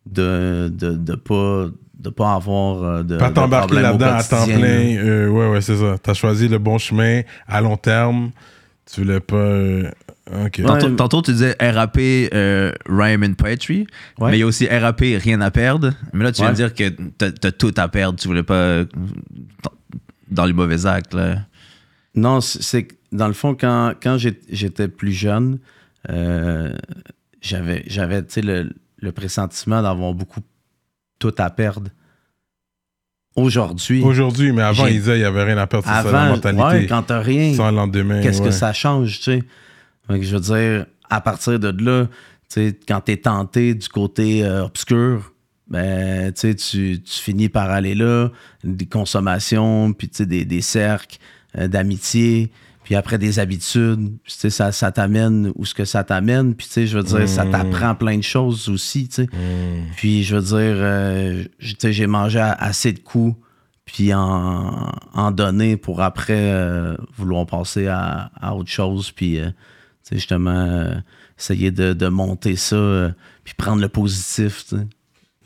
de, de, de pas de pas avoir euh, de, Pas t'embarquer là-dedans à temps plein. euh, ouais, ouais, c'est ça. T'as choisi le bon chemin à long terme. Tu voulais pas. euh, Ouais. Tantôt, tantôt, tu disais RAP, euh, Rhyme and Poetry. Ouais. Mais il y a aussi RAP, rien à perdre. Mais là, tu viens de dire que t'as t'as tout à perdre. Tu voulais pas. dans les mauvais actes, là. Non, c'est dans le fond, quand, quand j'étais plus jeune, euh, j'avais, j'avais tu sais, le, le pressentiment d'avoir beaucoup tout à perdre. Aujourd'hui, Aujourd'hui, mais avant, il disait il y avait rien à perdre. C'est ça la avant, mentalité. ouais, quand t'as rien, Sans lendemain. qu'est-ce ouais. que ça change, tu sais? Que je veux dire, à partir de là, tu quand t'es tenté du côté euh, obscur, ben, tu tu tu finis par aller là, des consommations, puis tu des, des cercles euh, d'amitié, puis après des habitudes, puis, tu ça, ça t'amène où ce que ça t'amène, puis tu je veux dire, ça Mm. t'apprend plein de choses aussi, tu sais. Mm. Puis je veux dire, euh, tu j'ai mangé assez de coups, puis en, en donner pour après vouloir passer à, à autre chose, puis sais, justement euh, essayer de, de monter ça, euh, puis prendre le positif. tu sais.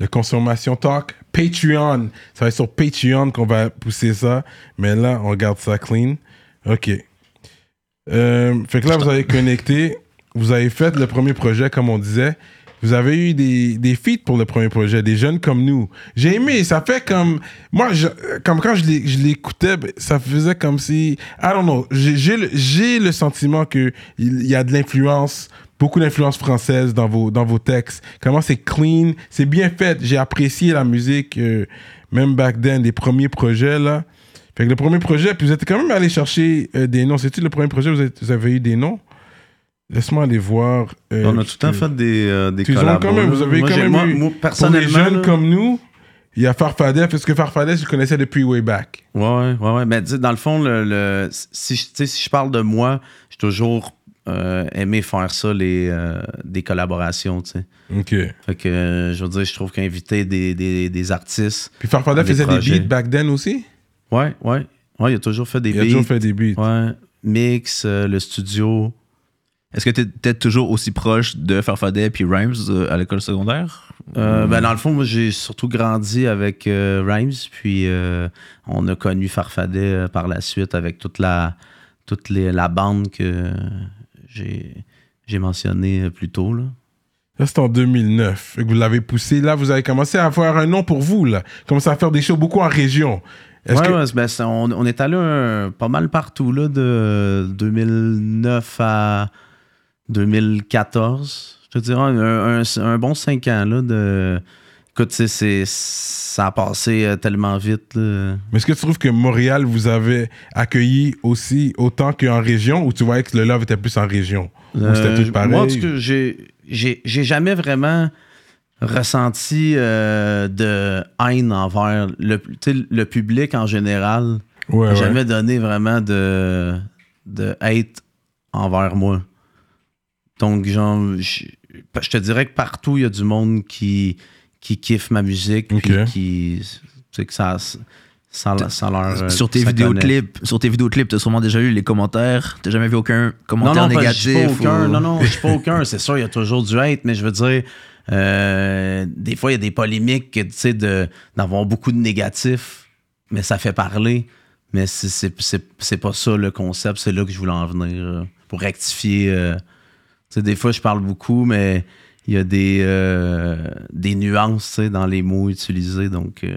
Le Consommation Talk, Patreon. Ça va être sur Patreon qu'on va pousser ça. Mais là, on garde ça clean. OK. Euh, fait que là, vous avez connecté. Vous avez fait le premier projet, comme on disait. Vous avez eu des, des feats pour le premier projet, des jeunes comme nous. J'ai aimé, ça fait comme... Moi, comme quand je l'écoutais, ben, ça faisait comme si... I don't know. J'ai le, le sentiment qu'il il y a de l'influence, beaucoup d'influence française dans vos, dans vos textes. Comment c'est clean, c'est bien fait. J'ai apprécié la musique, euh, même back then, des premiers projets, là. Fait que le premier projet, puis vous êtes quand même allé chercher euh, des noms. C'est-tu le premier projet, vous, vous avez eu des noms? Laisse-moi aller voir. euh, On a tout le temps fait des, euh, des ils ont quand même, vous avez Moi, quand même moi, eu- moi, Pour les personnellement, jeunes là, comme nous, il y a Farfadet, parce que Farfadet, je connaissais depuis way back. Ouais, ouais, ouais, ouais. Mais dans le fond, le, le- si, je- si parle de moi, j'ai toujours euh, aimé faire ça, les, euh, des collaborations, tu sais. OK. Fait que, euh, je veux dire, je trouve qu'inviter des, des, des artistes. Puis Farfadet faisait projets. des beats back then aussi? Ouais, ouais. Ouais, il a toujours fait des Il a beats. toujours fait des beats. Ouais. Mix, le studio. Est-ce que tu étais toujours aussi proche de Farfadet puis Rhymes euh, à l'école secondaire? Euh, ben, dans le fond, moi, j'ai surtout grandi avec euh, Rhymes, puis euh, on a connu Farfadet euh, par la suite avec toute la, toute les- la bande que j'ai j'ai mentionné plus tôt. Là. Là, c'est en 2009. Fait que vous l'avez poussé. Là, vous avez commencé à avoir un nom pour vous, là. Commencé à faire des shows beaucoup en région. Est-ce Ouais, que... ouais, c'est- ben, on, on est allé un- pas mal partout, là, de 2009 à 2014. Je te dirais un, un- un bon cinq ans. Là, de... Écoute, c'est- ça a passé euh, tellement vite. là. Mais est-ce que tu trouves que Montréal vous avait accueilli aussi autant qu'en région ou tu voyais que le love était plus en région Ou c'était Euh, tout pareil? Moi, cas, j'ai- j'ai jamais vraiment ressenti euh, de haine envers le, le public en général. Ouais. jamais donné vraiment de, de hate envers moi. Donc, genre, je, je te dirais que partout, il y a du monde qui, qui kiffe ma musique, puis Ok. qui. Tu sais, que ça, ça, ça leur. euh, sur tes vidéoclips, sur tes vidéoclips, t'as sûrement déjà lu les commentaires. T'as jamais vu aucun Non, commentaire non, pas- je dis négatif. pas aucun. ou- Non, non, je dis pas aucun. C'est sûr, il y a toujours du hate, mais je veux dire, euh, des fois, il y a des polémiques, tu sais, d'avoir beaucoup de négatifs, mais ça fait parler. Mais c'est- pas ça le concept, c'est là que je voulais en venir. euh, pour rectifier. euh. Sais, des fois, je parle beaucoup, mais il y a des, euh, des nuances, tu sais, dans les mots utilisés. Donc, euh,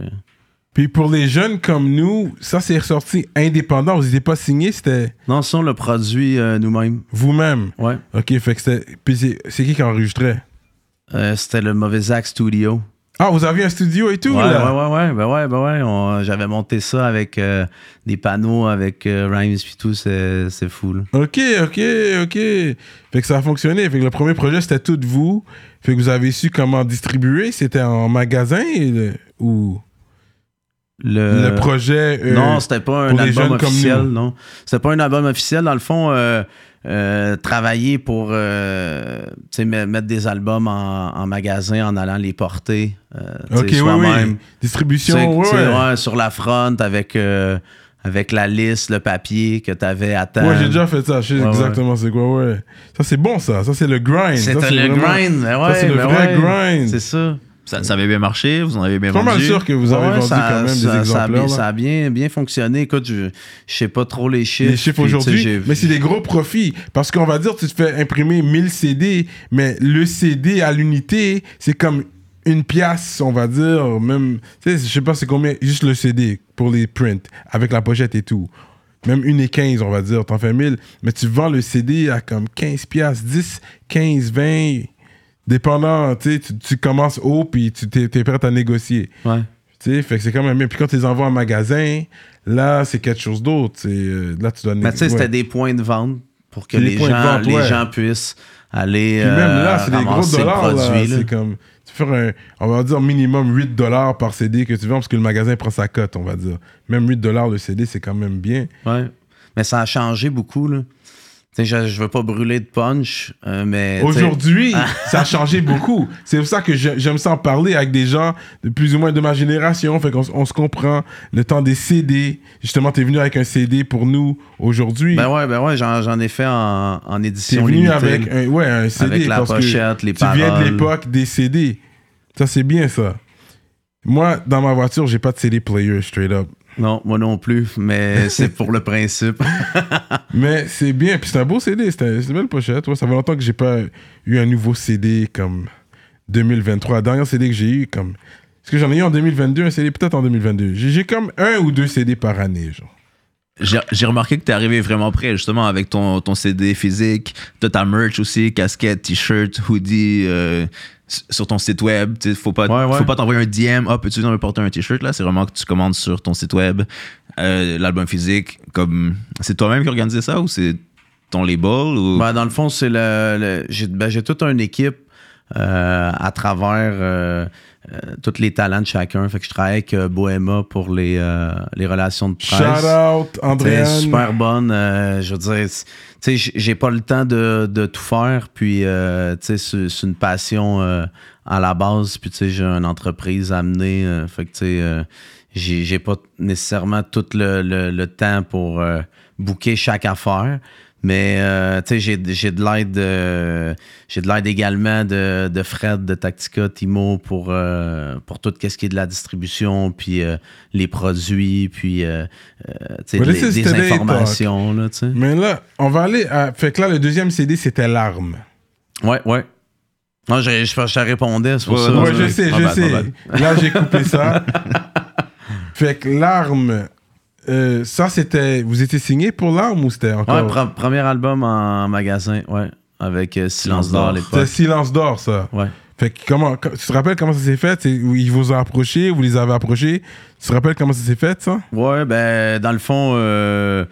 Puis pour les jeunes comme nous, ça c'est ressorti indépendant. Vous n'étiez pas signé, c'était non, ça, on le produit euh, nous-mêmes. vous-même? Ouais. Ok, fait que c'était. Puis c'est- qui qui enregistrait? C'était le Mauvais Zach Studio. Ah, vous aviez un studio et tout Ouais, là? ouais, ouais, ouais, ben ouais, ben ouais. on- J'avais monté ça avec euh, des panneaux, avec euh, Rhymes puis tout, c'est c'est fou. là. Ok, ok, ok. Fait que ça a fonctionné. Fait que le premier projet c'était tout de vous. Fait que vous avez su comment distribuer? C'était en magasin le- ou? Le, le projet. euh, non, c'était pas un album officiel, non. C'était pas un album officiel. Dans le fond, euh, travailler pour euh, mettre des albums en, en magasin en allant les porter euh, tu sais, ok, oui, soi-même. oui. Tu sais, Distribution, tu sais, ouais. ouais. ouais, sur la front avec, euh, avec la liste, le papier que tu avais à temps. Ouais, j'ai déjà fait ça. Je sais Ouais, exactement c'est quoi, ouais. Ça, c'est bon, ça. Ça, c'est le grind. C'est le vraiment- grind. ben ça, ouais, c'est le vrai ouais. grind. C'est ça. Ça, ça avait bien marché, vous en avez bien Je suis pas mal vendu. sûr que vous avez Ouais, vendu ça, quand même ça- des ça a exemplaires. là. ça a bien, bien fonctionné. Écoute, je, je sais pas trop les chiffres. les chiffres aujourd'hui, mais c'est des gros profits. Parce qu'on va dire, tu te fais imprimer 1000 CD, mais le CD à l'unité, c'est comme une pièce, on va dire, même, tu sais, je sais pas c'est combien, juste le CD pour les prints, avec la pochette et tout. Même une et 15, on va dire, t'en fais 1000, mais tu vends le CD à comme 15 piastres, 10, 15, 20, dépendant, tu tu, commences haut, puis tu t'es, t'es prêt à négocier. Ouais. Tu sais, fait que c'est quand même bien. Puis quand tu les envoies en magasin, là, c'est quelque chose d'autre. euh, là, tu dois Mais tu sais, c'était des points de vente pour que les gens, vente, les ouais. gens puissent aller Puis même là, euh, c'est des gros ramasser le dollars. là. produit. là. C'est comme. Tu fais un, on va dire minimum 8 dollars par CD que tu vends parce que le magasin prend sa cote, on va dire. Même 8 dollars le CD, c'est quand même bien. Ouais. Mais ça a changé beaucoup. Là. Je, je veux pas brûler de punch, euh, mais. Aujourd'hui, ça a changé beaucoup. C'est pour ça que j'aime ça en parler avec des gens de plus ou moins de ma génération. Fait qu'on on se comprend. Le temps des CD. Justement, tu es venu avec un CD pour nous aujourd'hui. Ben ouais, ben ouais, j'en, ai fait en, en T'es édition venu limitée. avec un, ouais, un CD. Avec la parce que pochette, les Tu viens de paroles. l'époque des CD. Ça, c'est bien, ça. Moi, dans ma voiture, j'ai pas de CD player, straight up. Non, moi non plus, mais c'est pour le principe. Mais c'est bien. Puis c'est un beau CD. C'est un- c'est une belle pochette. Ouais, ça fait longtemps que j'ai pas eu un nouveau CD comme 2023. La dernière CD que j'ai eu, comme. Est-ce que j'en ai eu en 2022, un CD peut-être en 2022. J'ai j'ai comme un ou deux CD par année, genre. J'ai remarqué que t'es arrivé vraiment près, justement, avec ton, ton CD physique. T'as ta merch aussi, casquette, t-shirt, hoodie, euh, sur ton site web. Tu sais, faut pas, Ouais, ouais. faut pas t'envoyer un DM, hop, peux-tu nous porter un t-shirt là? C'est vraiment que tu commandes sur ton site web, euh, l'album physique. Comme, c'est toi-même qui organisais ça ou c'est ton label ou? Ben, dans le fond, c'est le. le- j'ai, ben, j'ai toute une équipe euh, à travers euh, tous les talents de chacun. Fait que je travaille avec euh, Bohema pour les, euh, les relations de presse. Shout out, Andréane. super bonne. euh, je veux dire, tu sais, j'ai pas le temps de, de tout faire. Puis, tu sais, c'est une passion à la base. Puis, tu sais, j'ai une entreprise à mener. fait que, tu sais, j'ai pas nécessairement tout le, le- le temps pour euh, booker chaque affaire. Mais, euh, tu sais, j'ai de l'aide de- j'ai de l'aide également de, de Fred, de Tactica, Timo pour, euh, pour tout ce qui est de la distribution, puis euh, les produits, puis euh, euh, tu sais, des informations. Là. Mais là, on va aller à. Fait que là, le deuxième CD, c'était L'arme. Ouais, ouais. Non, je, je, je te répondais, c'est pour Ouais, ça. Ouais, je sais, Ah je bah, sais. Là, j'ai coupé ça. fait que L'arme. Euh, ça, c'était. Vous étiez signé pour L'arme ou c'était Ouais, encore. pre- premier album en magasin, ouais. Avec euh, Silence d'or à d'or. C'était l'époque. Silence d'or, ça. Ouais. Fait que comment. Tu te rappelles comment ça s'est fait? Ils vous ont approché, vous les avez approchés. Tu te rappelles comment ça s'est fait, ça? Ouais, ben, dans le fond, euh,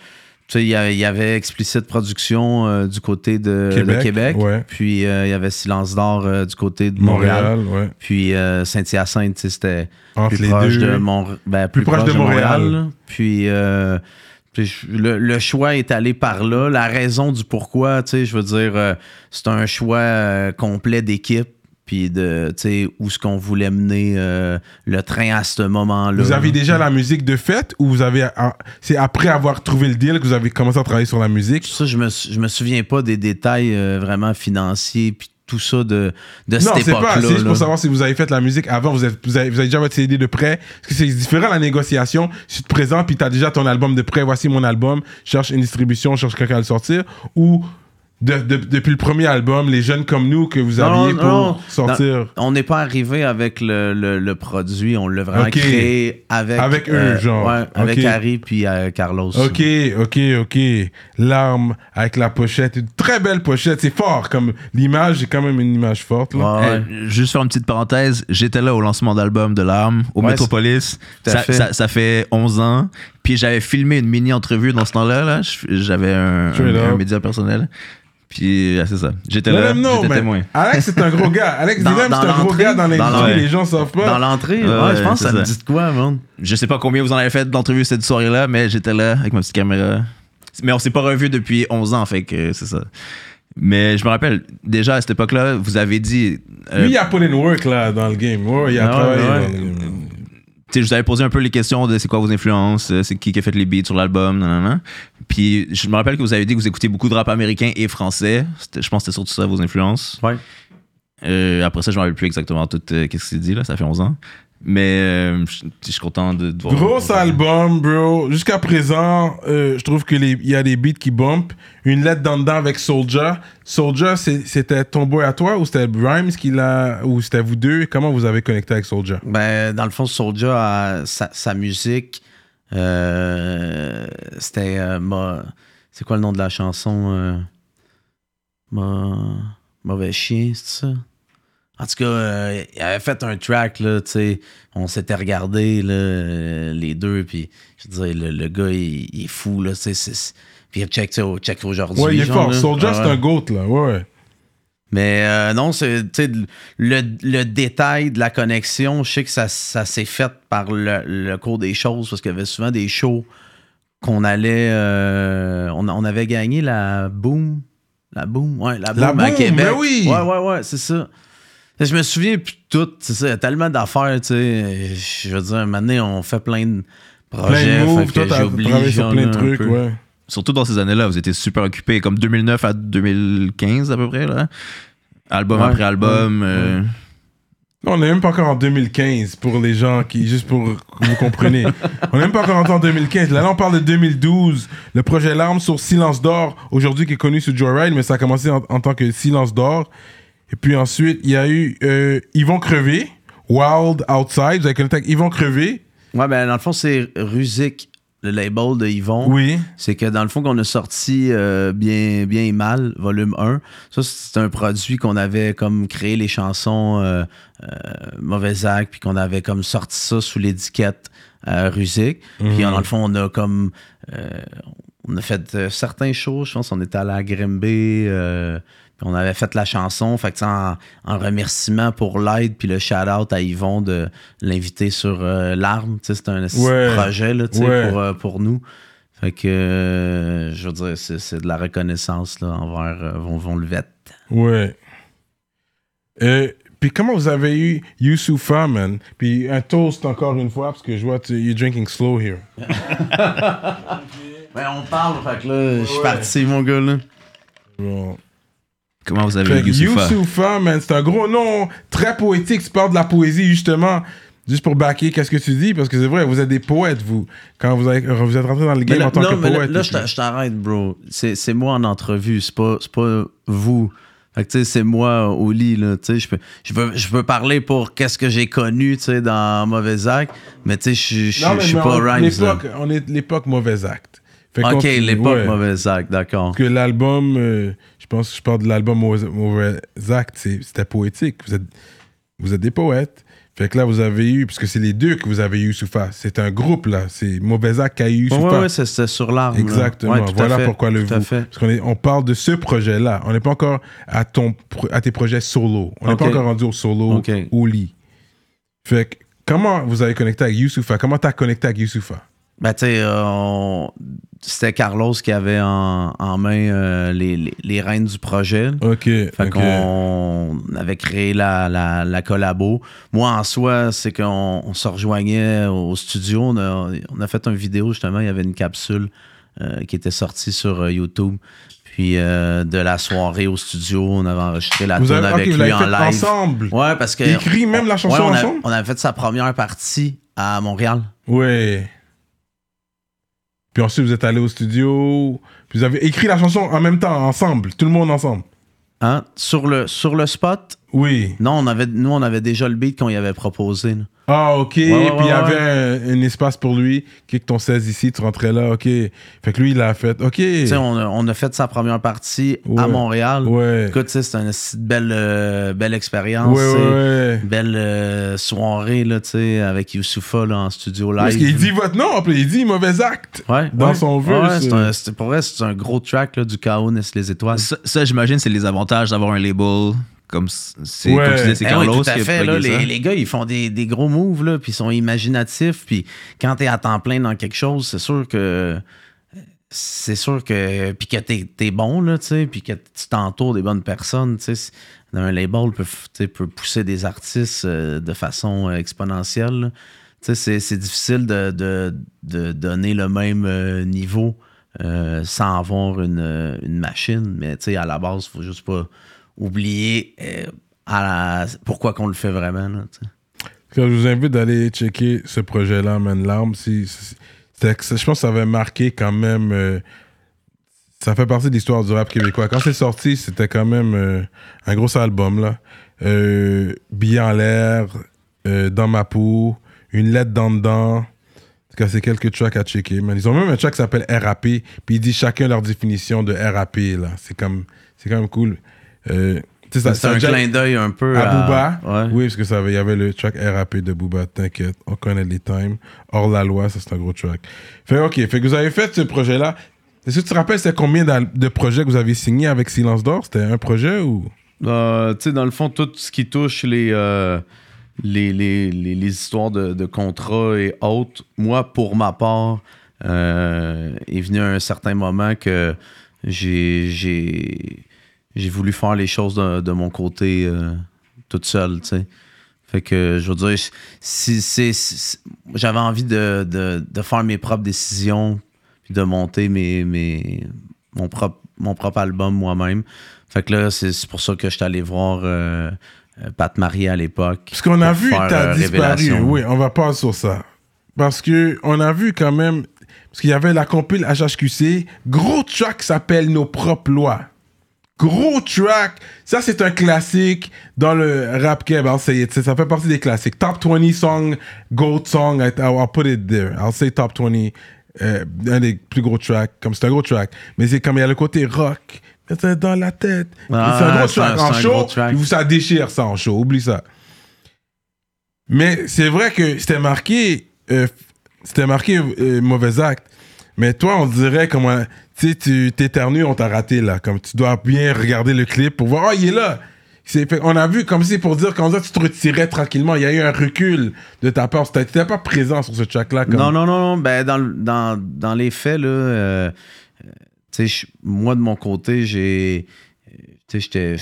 il y a- il y avait Explicit Production euh, du côté de de Québec, Québec. ouais. Puis euh, il y avait Silence d'or euh, du côté de Montréal. Montréal, ouais. Puis Saint-Hyacinthe, c'était Entre plus proche deux. de Mont ben, plus, proche de Montréal. Puis, le, le choix est allé par là. La raison du pourquoi, tu sais, je veux dire, c'est un choix complet d'équipe. Puis de, tu sais, où ce qu'on voulait mener euh, le train à ce moment-là. Vous aviez déjà la musique de fête ou vous avez. C'est après avoir trouvé le deal que vous avez commencé à travailler sur la musique? Ça, je me, je me souviens pas des détails euh, vraiment financiers puis tout ça de, de Non, cette c'est pas. époque-là. C'est juste pour savoir si vous avez fait la musique avant, vous, êtes, vous, avez, vous avez déjà votre CD de prêt. Parce que c'est différent la négociation. Si tu te présentes puis tu as déjà ton album de prêt, voici mon album, cherche une distribution, cherche quelqu'un à le sortir. Ou de- de- depuis le premier album, les jeunes comme nous que vous Non, aviez pour non. sortir. On n'est pas arrivé avec le, le- le produit, on l'a vraiment créé avec, Avec eux, genre. ouais, avec. Harry puis euh, Carlos. Ok, ok, ok. L'arme avec la pochette. Une très belle pochette. C'est fort. Comme l'image, c'est quand même une image forte. Là. Ouais, ouais. Euh, juste faire une petite parenthèse, j'étais là au lancement d'album de l'arme au Ça, ça- ça fait 11 ans. Puis j'avais filmé une mini entrevue dans ce temps-là. Là. J'avais un, média personnel. Puis euh, c'est ça. J'étais Let là. J'étais man. témoin. Alex, c'est un gros gars. Alex dans c'est un gros gars dans l'industrie. l'entrée. Les gens savent pas. Dans l'entrée, Ouais, ouais, je pense que ça me ça. dit de quoi, man? Je sais pas combien vous en avez fait d'entrevues cette soirée-là, mais j'étais là avec ma petite caméra. Mais on s'est pas revu depuis 11 ans, fait que c'est ça. Mais je me rappelle, déjà à cette époque-là, vous avez dit. euh, Lui, il a put in work là, dans le game. Ouais, il a Ah ouais, travaillé ouais. dans le game. Je vous avais posé un peu les questions de c'est quoi vos influences, euh, c'est qui qui a fait les beats sur l'album. Puis je me rappelle que vous avez dit que vous écoutez beaucoup de rap américain et français. Je pense que c'était surtout ça vos influences. Ouais. Euh, après ça, je ne me rappelle plus exactement tout euh, qu'est-ce qu'il dit, là. Ça fait 11 ans. Mais euh, je je suis content de, de voir. Gros album, bro. Jusqu'à présent, euh, je trouve qu'il y a des beats qui bump. Une lettre dans dedans avec Soulja. Soulja, c'est- c'était ton boy à toi ou c'était Rhymes qui l'a. ou c'était vous deux? Comment vous avez connecté avec Soulja Ben, dans le fond, Soulja, a sa, sa musique, euh, c'était. euh, Ma- c'est quoi le nom de la chanson euh, Ma- Mauvais chien, c'est ça? En tout cas, euh, il avait fait un track, là, tu sais. On s'était regardé, là, euh, les deux, puis je veux dire, le, le gars, il, il est fou, là, tu sais. Puis check, check aujourd'hui. Ouais, il est genre, fort. là. Soulja, Ah c'est ouais. un GOAT, là. Ouais. Mais euh, non, c'est le, le détail de la connexion, je sais que ça, ça s'est fait par le, le cours des choses parce qu'il y avait souvent des shows qu'on allait. on, on avait gagné la Boom. La Boom, ouais, la Boom, La à Boom, Québec. ben oui! Ouais, ouais, ouais, c'est ça. Je me souviens plus de tout, c'est ça, il y a tellement d'affaires, tu sais. Je veux dire, maintenant, on fait plein de projets. Plein de moves. fait Toi, que t'as j'oublie travaillé sur plein de un trucs, ouais. Surtout dans ces années-là, vous étiez super occupés, comme 2009 à 2015 à peu près, là. Album Ouais. après album. euh, Non, on n'est même pas encore en 2015 pour les gens qui, juste pour que vous compreniez. on n'est même pas encore en 2015. Là, là, on parle de 2012. Le projet Larme sur Silence d'Or, aujourd'hui qui est connu sous Joyride, mais ça a commencé en, en tant que Silence d'Or. Et puis ensuite, il y a eu euh, Ils vont crever, Wild Outside. Vous avez connecté avec Ils vont crever. Ouais, ben dans le fond, c'est Rusic, le label de Yvon. Oui. C'est que dans le fond, qu'on a sorti euh, bien, bien et mal, volume 1. Ça, c'est un produit qu'on avait comme créé les chansons euh, Mauvais Acte, puis qu'on avait comme sorti ça sous l'étiquette euh, Rusic. Puis dans le fond, on a comme. on a fait certains shows, je pense on était à la Grimby, puis on avait fait la chanson. Fait que, tu en, en remerciement pour l'aide, puis le shout-out à Yvon de l'inviter sur euh, L'Arme. Tu C'est un Ouais. projet là, tu Ouais. pour, euh, pour nous. Fait que, euh, je veux dire, c'est, de la reconnaissance là, envers euh, Von, Von Levette. Ouais. Euh, puis comment vous avez eu Youssoufa, man? Puis un toast encore une fois, parce que je vois que you're drinking slow here. Ben, on parle, fait que là, je suis parti, mon gars, là. Bon. Comment vous avez Youssoufa? Youssoufa, man, c'est un gros nom très poétique. Tu parles de la poésie, justement. Juste pour backer, qu'est-ce que tu dis? Parce que c'est vrai, vous êtes des poètes, vous. Quand vous, avez- vous êtes rentré dans le game là, en tant non, que mais là, poète. là, et je t'arrête, bro. C'est, moi en entrevue, c'est pas, c'est pas vous. Fait que, tu sais, c'est moi au lit, là. Tu sais, je peux, je peux, je peux parler pour qu'est-ce que j'ai connu, tu sais, dans Mauvais Acte, mais tu sais, je- je Non, je suis mais pas on- Rhymes. là. l'époque, on est l'époque mauvais acte. Fait Ok, l'époque ouais. Mauvais Acte, d'accord. Parce que l'album, euh, je pense que je parle de l'album Mauvais, Acte, c'était poétique. Vous êtes, vous êtes des poètes. Fait que là, vous avez eu, parce que c'est les deux que vous avez eu Youssoufa. C'est un groupe, là. C'est Mauvais Acte qui a eu Ouais, Youssoufa. ouais, ouais, c'est- c'était sur l'arme. Exactement. Ouais, voilà fait, pourquoi le tout à vous. fait. Parce qu'on on parle de ce projet-là. On n'est pas encore à, ton, à tes projets solo. On n'est pas encore rendu au solo, Ok. au lit. Fait que, comment vous avez connecté avec Youssoufa? Comment t'as connecté avec Youssoufa? Ben, tu sais, euh, on- c'était Carlos qui avait en, en main euh, les, les, les rênes du projet. OK. Fait qu'on avait créé la, la, la collabo. Moi, en soi, c'est qu'on on se rejoignait au studio. On a, on a fait une vidéo, justement. Il y avait une capsule euh, qui était sortie sur YouTube. Puis euh, de la soirée au studio, on avait enregistré la ok, avec lui en fait live. ensemble? Ouais, parce que. Écrit même la chanson Ouais, on, a- ensemble? on avait fait sa première partie à Montréal. Ouais. Puis ensuite, vous êtes allé au studio. Puis vous avez écrit la chanson en même temps, ensemble. Tout le monde ensemble. Hein? Sur, le, sur le spot, Oui. non, on avait, nous, on avait déjà le beat qu'on y avait proposé. là. Ah, ok. ouais, Puis il y ouais, avait un, un espace pour lui. Kick ton 16 ici, tu rentrais là. Ok. Fait que lui, il a fait. Ok. Tu sais, on a, on a fait sa première partie à. Montréal. Ouais. Écoute, c'était une belle, euh, belle expérience. Ouais, tu sais. ouais, ouais. Belle euh, soirée là, tu sais, avec Youssoufa là, en studio live. Parce qu'il dit votre nom, puis il dit mauvais acte. Ouais, dans ouais. son Ouais, verse, c'est c'est- pour vrai, c'est un gros track là, du chaos les étoiles. Ça, ça, j'imagine, c'est les avantages d'avoir un label comme c'est Ouais. comme tu disais, c'est Eh Carlos oui, tout à qui a fait. Là, ça. les, les gars, ils font des, des gros moves, là, puis ils sont imaginatifs. Puis quand t'es à temps plein dans quelque chose, c'est sûr que. C'est sûr que. Puis que t'es es bon, là, tu sais, puis que tu t'entoures des bonnes personnes, tu sais. Un label peut, pousser des artistes euh, de façon euh, exponentielle. là. Tu sais, c'est- c'est difficile de, de- de donner le même euh, niveau euh, sans avoir une, une machine. Mais tu sais, à la base, il faut juste pas oublier euh, pourquoi qu'on le fait vraiment. je vous invite d'aller checker ce projet-là, Man Larme, si, je pense que ça avait marqué quand même. euh, ça fait partie de l'histoire du rap québécois. Quand c'est sorti, c'était quand même euh, un gros album, là. Euh, en l'air, Dans ma peau, Une lettre dans dedans. En tout cas, c'est quelques tracks à checker. Ils ont même un track qui s'appelle RAP, puis ils disent chacun leur définition de RAP, là. C'est quand même cool. Euh, C'est un clin d'œil un peu à Booba Ouais. Oui, parce que ça avait- il y avait le track RAP de Booba, t'inquiète, on connaît les times. Hors la loi, ça c'est un gros track. Fait ok, fait que vous avez fait ce projet-là. Est-ce que tu te rappelles c'est combien de projets que vous avez signés avec Silence d'Or? C'était un projet ou? Euh, tu sais, dans le fond, tout ce qui touche les, euh, les, les, les, les histoires de, de contrats et autres, moi, pour ma part, euh, est venu un certain moment que j'ai, j'ai, voulu faire les choses de, de mon côté euh, toute seule, tu sais. Fait que, je veux dire, si, j'avais envie de, de, de faire mes propres décisions, puis de monter mes, mes, mon, propre, mon propre album moi-même. Fait que là, c'est pour ça que je suis allé voir euh, euh, Pat Marie à l'époque. Parce qu'on a vu, t'as euh, disparu. Oui, on va pas sur ça. Parce que on a vu quand même, parce qu'il y avait la compile HHQC, gros track s'appelle Nos propres lois. Gros track. Ça, c'est un classique dans le rap keb. I'll say it. Ça fait partie des classiques. Top 20 song, gold song. I- I'll, put it there. I'll say top 20. euh, un des plus gros tracks. Comme c'est un gros track. Mais c'est comme il y a le côté rock. C'est dans la tête. Ah, c'est un gros un- track. En show, track. ça déchire ça en show. Oublie ça. Mais c'est vrai que c'était marqué, euh, c'était marqué euh, mauvais acte. Mais toi, on dirait comment, tu sais, tu t'éternues, on t'a raté là. Comme tu dois bien regarder le clip pour voir, oh, il est là. On a vu comme si pour dire qu'on dirait que tu te retirais tranquillement. Il y a eu un recul de ta part. Tu n'étais pas présent sur ce track-là. Comme... Non, non, non, non. Ben, dans, dans, dans les faits, là, euh, moi, de mon côté, j'ai. Tu sais, j'étais.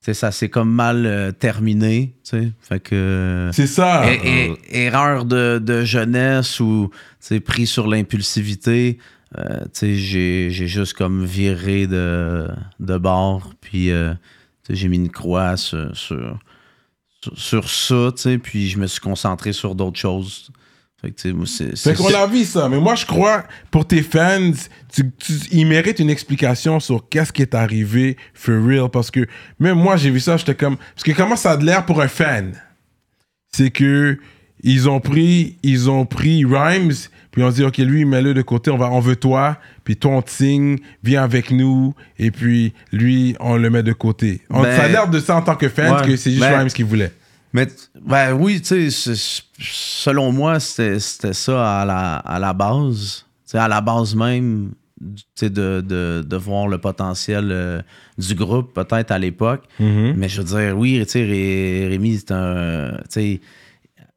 Je- tu sais, ça s'est comme mal euh, terminé, tu sais. Fait que. C'est ça. É- é- erreur de, de jeunesse ou pris sur l'impulsivité. euh, tu sais, j'ai j'ai juste comme viré de, de bord. Puis euh, j'ai mis une croix sur, sur, sur- sur ça. tu sais, Puis je me suis concentré sur d'autres choses. Fait qu'on a vu ça, mais moi je crois, pour tes fans, tu, tu- ils méritent une explication sur qu'est-ce qui est arrivé for real, parce que même moi j'ai vu ça, j'étais comme, parce que comment ça a de l'air pour un fan, c'est que ils ont pris, ils ont pris Rhymes, puis on dit ok lui mets-le de côté, on va, on veut toi, puis toi on te signe, viens avec nous, et puis lui on le met de côté. On, Ben, ça a l'air de ça en tant que fan ouais, que c'est juste ben, Rhymes qui voulait. Mais ben oui, tu sais, selon moi, c'était ça à la, à la base. À la base même, tu sais, de, de, de voir le potentiel euh, du groupe, peut-être à l'époque. Mais je veux dire, oui, tu sais, Ré- Rémi, c'est un.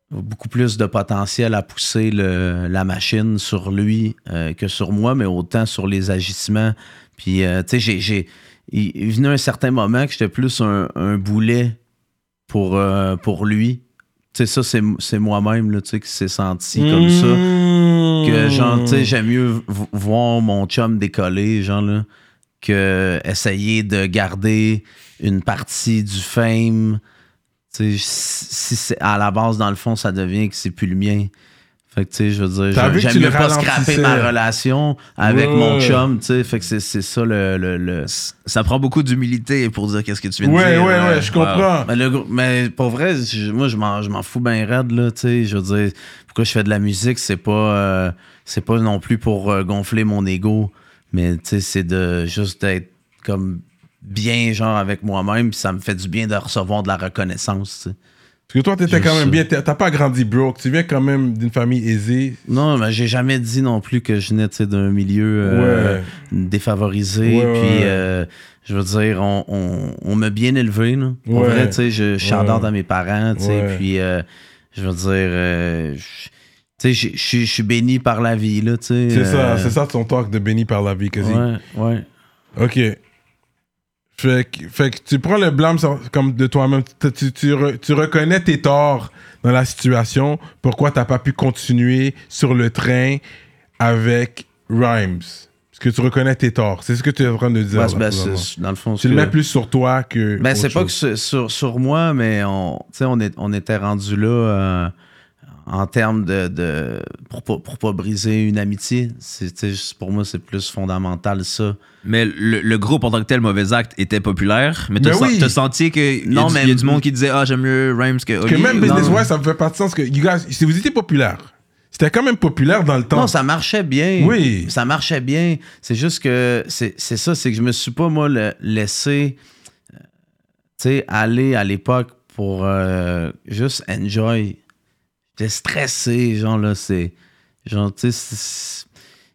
Beaucoup plus de potentiel à pousser le- la machine sur lui euh, que sur moi, mais autant sur les agissements. Puis, euh, tu sais, j'ai- j'ai. Il il venait un certain moment que j'étais plus un, un boulet pour, euh, pour lui. Tu sais, ça, c'est moi-même, là, tu sais, qui s'est senti comme ça. Que, genre, tu sais, j'aime mieux voir mon chum décoller, genre, là, que essayer de garder une partie du fame. Tu sais, si si c'est à la base, dans le fond, ça devient que c'est plus le mien. Fait que, tu sais, je veux dire, j'aime mieux pas scraper ma relation avec Ouais. mon chum, tu sais. Fait que c'est- ça le- le- le, Ça prend beaucoup d'humilité pour dire qu'est-ce que tu viens de Ouais, dire. ouais, ouais, là. je comprends. mais, le mais pour vrai, moi, je m'en, je m'en fous bien raide, là, tu sais. Je veux dire, pourquoi je fais de la musique, c'est pas, euh, c'est pas non plus pour euh, gonfler mon ego, mais tu sais, c'est de juste d'être comme bien, genre, avec moi-même, puis ça me fait du bien de recevoir de la reconnaissance, tu sais. Parce que toi, t'étais quand même bien. t'as pas grandi broke. Tu viens quand même d'une famille aisée. Non, mais j'ai jamais dit non plus que je venais, d'un milieu euh, Ouais. défavorisé, Ouais, puis... euh, je veux dire, on, on, on m'a bien élevé. Là. Vrai, tu sais, je, je de mes parents, tu sais, puis euh, je veux dire, je- tu sais, je- je suis- béni par la vie, là, tu sais. C'est ça, c'est ça ton talk de béni par la vie, quasi. Ouais, ouais. Ok. Fait que, fait que tu prends le blâme comme de toi-même. Tu, tu, tu re- tu reconnais tes torts dans la situation. Pourquoi t'as pas pu continuer sur le train avec Rhymes? Parce que tu reconnais tes torts. C'est ce que tu es en train de dire. Ouais, là, ben, dans le fond, tu le mets plus sur toi que. Ben, c'est pas que sur, sur, moi, mais on, on, est, on était rendu là euh, en termes de. de pour, pas, pour pas briser une amitié. C'est, pour moi, c'est plus fondamental ça. Mais le, le groupe en tant que tel, Mauvais Acte, était populaire. Mais t'as Ben oui. senti que Non, y, a mais- y a du monde qui disait Ah, j'aime mieux Rhymes que Que même Business. West, ça me fait pas de sens que, you guys, si vous étiez populaire, c'était quand même populaire dans le temps. Non, ça marchait bien. Oui. Ça marchait bien. C'est juste que c'est, c'est ça, c'est que je me suis pas, moi, le- laissé euh, tu sais, aller à l'époque pour euh, juste enjoy. J'étais stressé, genre là, c'est. Genre, tu sais,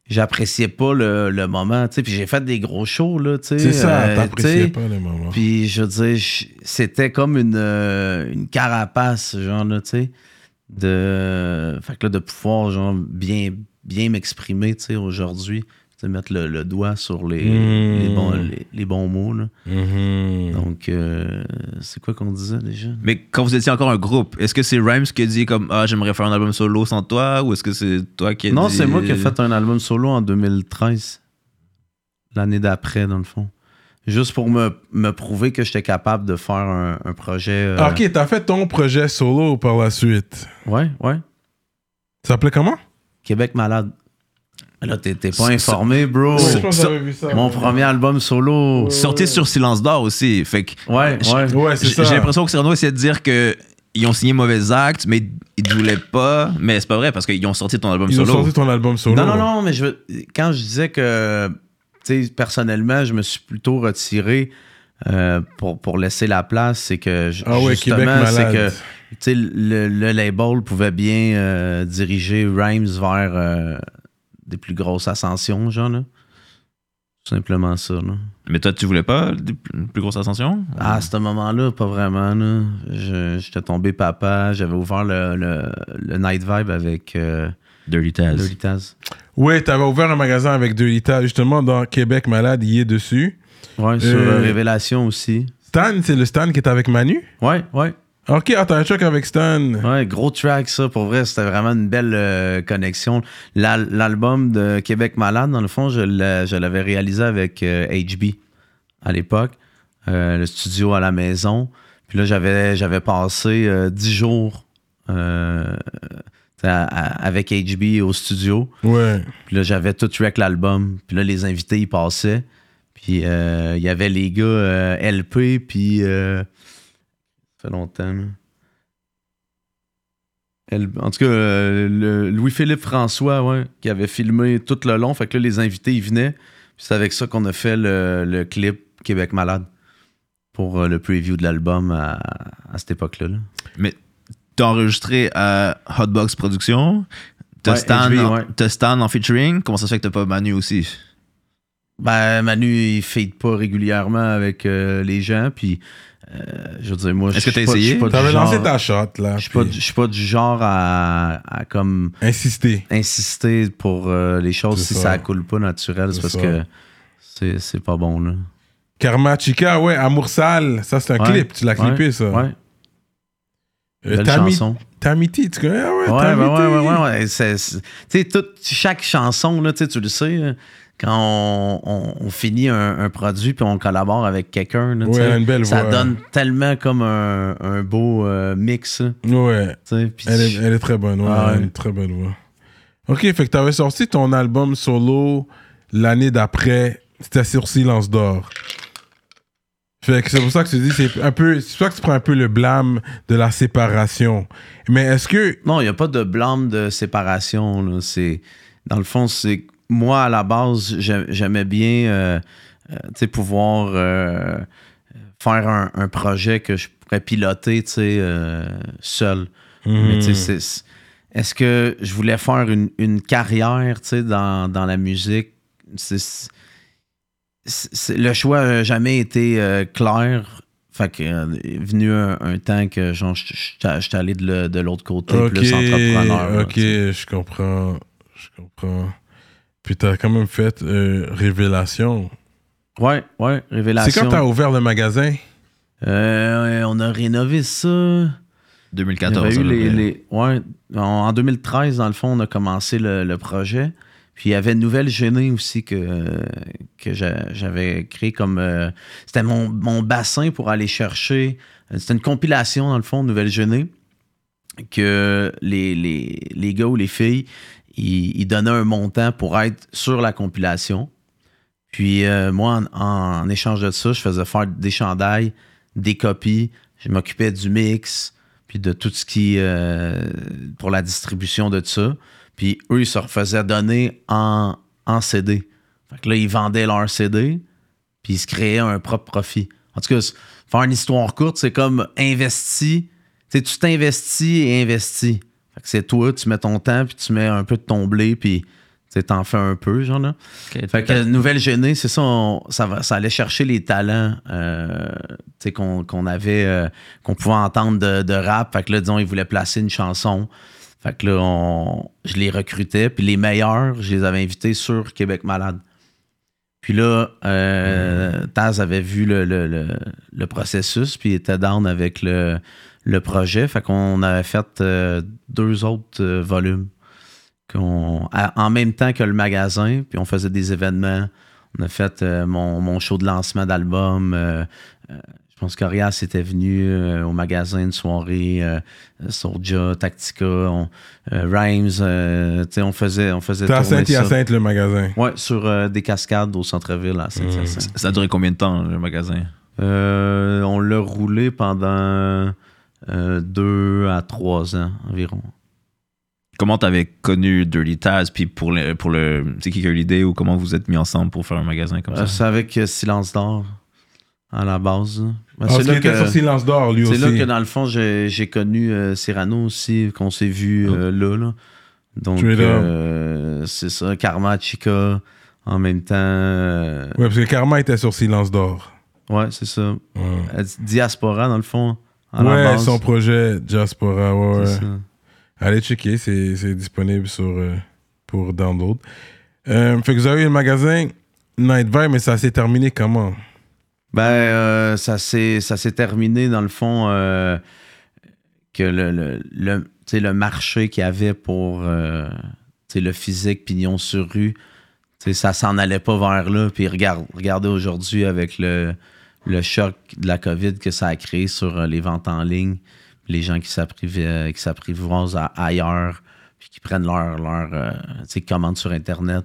j'appréciais pas le, le moment, tu sais. Puis j'ai fait des gros shows, là, tu sais. c'est ça, euh, t'appréciais pas les moments. Puis je veux dire, c'était comme une, euh, une carapace, genre, là, tu sais. De, fait que là, de pouvoir, genre, bien, bien m'exprimer, tu sais, aujourd'hui. Tu sais, mettre le, le doigt sur les, Mm. les, bons, les, les bons mots, là. Mhm. Donc, euh, c'est quoi qu'on disait déjà? Mais quand vous étiez encore un groupe, est-ce que c'est Rhymes qui a dit comme Ah, j'aimerais faire un album solo sans toi Ou est-ce que c'est toi qui as Non, dit- c'est moi qui ai fait un album solo en 2013. L'année d'après, dans le fond. Juste pour me, me prouver que j'étais capable de faire un, un projet. euh, Ah, Ok, t'as fait ton projet solo par la suite. Ouais, ouais. Ça s'appelait comment? Québec malade. Là, t'es pas informé, bro. je pense que vu ça. Mon premier album solo. Sorti sur Silence d'Or aussi. Fait que Ouais, ouais. Ouais, c'est j'ai ça. j'ai l'impression que Cyrano essayait de dire que. Ils ont signé Mauvais Acte, mais ils ne voulaient pas. Mais c'est pas vrai parce qu'ils ont sorti ton album Ils ont solo. sorti ton album solo. Non, non, non, mais je, veux- quand je disais que, tu sais, personnellement, je me suis plutôt retiré euh, pour, pour laisser la place, c'est que, ju- Ah ouais, justement, c'est que, tu sais, le, le label pouvait bien euh, diriger Rhymes vers euh, des plus grosses ascensions, genre, là. Tout simplement ça, là. Mais toi, tu voulais pas de plus plus grosse ascension? Ah, à ce moment-là, pas vraiment. Là. Je- J'étais tombé papa. J'avais ouvert le, le, le Night Vibe avec euh, Dirty Taz. Dirty Taz. Ouais, t'avais ouvert un magasin avec deux litas, justement, dans Québec Malade, il est dessus. Ouais, sur Euh, euh, Révélation aussi. Stan, c'est le Stan qui est avec Manu? Ouais, ouais. Ok, ah, t'as un truc avec Stan. Ouais, gros track, ça. Pour vrai, c'était vraiment une belle euh, connexion. L'al- L'album de Québec Malade, dans le fond, je l'a- je l'avais réalisé avec euh, HB à l'époque. Euh, le studio à la maison. Puis là, j'avais passé euh, 10 jours euh, à- à- avec HB au studio. Ouais. Puis là, j'avais tout track l'album. Puis là, les invités, ils passaient. Puis euh, il y avait les gars euh, LP, puis... ça fait longtemps, là. En tout cas, euh, Louis-Philippe François, ouais, qui avait filmé tout le long. Fait que là, les invités, ils venaient. Puis c'est avec ça qu'on a fait le, le clip Québec Malade pour euh, le preview de l'album à, à cette époque-là. là. Mais t'as enregistré à Hotbox Productions? T'as Ouais, Stan, en- ouais. t'as Stan en featuring? Comment ça se fait que t'as pas Manu aussi? Ben, Manu, il fade pas régulièrement avec euh, les gens. Puis, euh, je veux dire, moi, je Est-ce que suis t'as essayé? T'avais genre- lancé ta shot, là. Je suis pas, puis pas du genre à, à comme Insister. insister pour euh, les choses si ça. ça. coule pas naturel. C'est parce ça. que c'est, c'est pas bon, là. Karma Chica, ouais, Amour Sale, ça c'est un Ouais. clip, tu l'as Ouais, clippé ça. Ouais, Euh. Tamiti, tu connais? Ah ouais, Ouais, ben Tamiti. ouais, ouais, ouais, ouais, Tu sais, toute- chaque chanson, là, tu le sais, là, quand on, on- on finit un, un produit puis on collabore avec quelqu'un, Ouais, ça voix. donne tellement comme un, un beau euh, mix. Ouais, elle est, elle est très bonne, ouais, Ah elle une très belle voix. Ok, fait que t'avais sorti ton album solo l'année d'après, c'était sur Silence d'Or. Fait que c'est pour ça que tu dis, c'est un peu, c'est pour ça que tu prends un peu le blâme de la séparation. Mais est-ce que, Non, il n'y a pas de blâme de séparation. C'est, dans le fond, c'est moi, à la base, j'ai- j'aimais bien euh, euh, pouvoir euh, faire un, un projet que je pourrais piloter seul. Mais c'est- est-ce que je voulais faire une, une carrière dans, dans la musique? Le choix n'a jamais été clair. Fait que euh, est venu un, un temps que genre, j'étais allé de, l'autre côté, plus entrepreneur. ok, je comprends, je comprends. Puis t'as quand même fait euh, Révélation. Ouais, ouais, révélation. C'est quand t'as ouvert le magasin? Euh, on a rénové ça. Il y 2014. avait eu les, les- ouais, en, en 2013, dans le fond, on a commencé le, le projet. Puis il y avait une nouvelle gênée aussi que, que j'a- j'avais créé comme. euh, c'était mon, mon bassin pour aller chercher. C'était une compilation, dans le fond, Nouvelle Gênée, que les, les, les gars ou les filles, ils, ils donnaient un montant pour être sur la compilation. Puis euh, moi, en, échange de ça, je faisais faire des chandails, des copies. Je m'occupais du mix, puis de tout ce qui. euh, pour la distribution de ça. Puis eux, ils se refaisaient donner en, en CD. Fait que là, ils vendaient leur CD, puis ils se créaient un propre profit. En tout cas, faire une histoire courte, c'est comme investi. Tu tu t'investis et investis. C'est toi, tu mets ton temps, puis tu mets un peu de ton blé, puis tu t'en fais un peu, genre là. Fait que Nouvelle Génée, c'est ça, on- ça, va, ça allait chercher les talents euh, qu'on qu'on avait, euh, qu'on pouvait entendre de, de rap. Fait que là, disons, ils voulaient placer une chanson. Fait que là, on- je les recrutais. Puis les meilleurs, je les avais invités sur Québec Malade. Puis là, euh, Taz avait vu le, le- le- le processus, puis il était down avec le, le projet. Fait qu'on avait fait euh, deux autres euh, volumes qu'on- à- en même temps que le magasin, puis on faisait des événements. On a fait euh, mon, mon show de lancement d'album. euh, euh, je pense qu'Orias était venu euh, au magasin une soirée, euh, Soulja, Tactica, on- euh, Rhymes. euh, tu sais, on faisait, on faisait C'était à tourner ça. Saint-Hyacinthe, le magasin. Ouais, sur euh, des cascades au centre-ville à Saint-Hyacinthe. Ça a duré combien de temps, le magasin? Euh, on l'a roulé pendant euh, deux à trois ans environ. Comment t'avais connu Dirty Taz, puis pour le, pour le c'est qui qui a eu l'idée ou comment vous êtes mis ensemble pour faire un magasin comme Euh, ça? c'est avec euh, Silence d'or à la base. Ben, Ah, c'est là que- sur Silence d'Or, lui C'est aussi. là que dans le fond, j'ai j'ai connu euh, Cyrano aussi, qu'on s'est vu euh, là, là. Donc, euh, c'est ça, Karma, Chica, en même temps. euh, Ouais, parce que Karma était sur Silence d'Or. ouais, c'est ça. Ouais, Diaspora, dans le fond, à la Ouais, base. son projet Diaspora, ouais. Allez checker, c'est c'est disponible sur, euh, pour download. Euh, fait que vous avez eu le magasin Night Vibe, mais ça s'est terminé comment? Ben, euh, ça s'est ça s'est terminé, dans le fond, euh, que le, le, le, marché qu'il y avait pour euh, le physique pignon sur rue, ça s'en allait pas vers là. Puis regarde, regardez aujourd'hui avec le, le choc de la COVID que ça a créé sur euh, les ventes en ligne, les gens qui qui s'apprivoisent ailleurs, puis qui prennent leur, leur euh, commande sur Internet.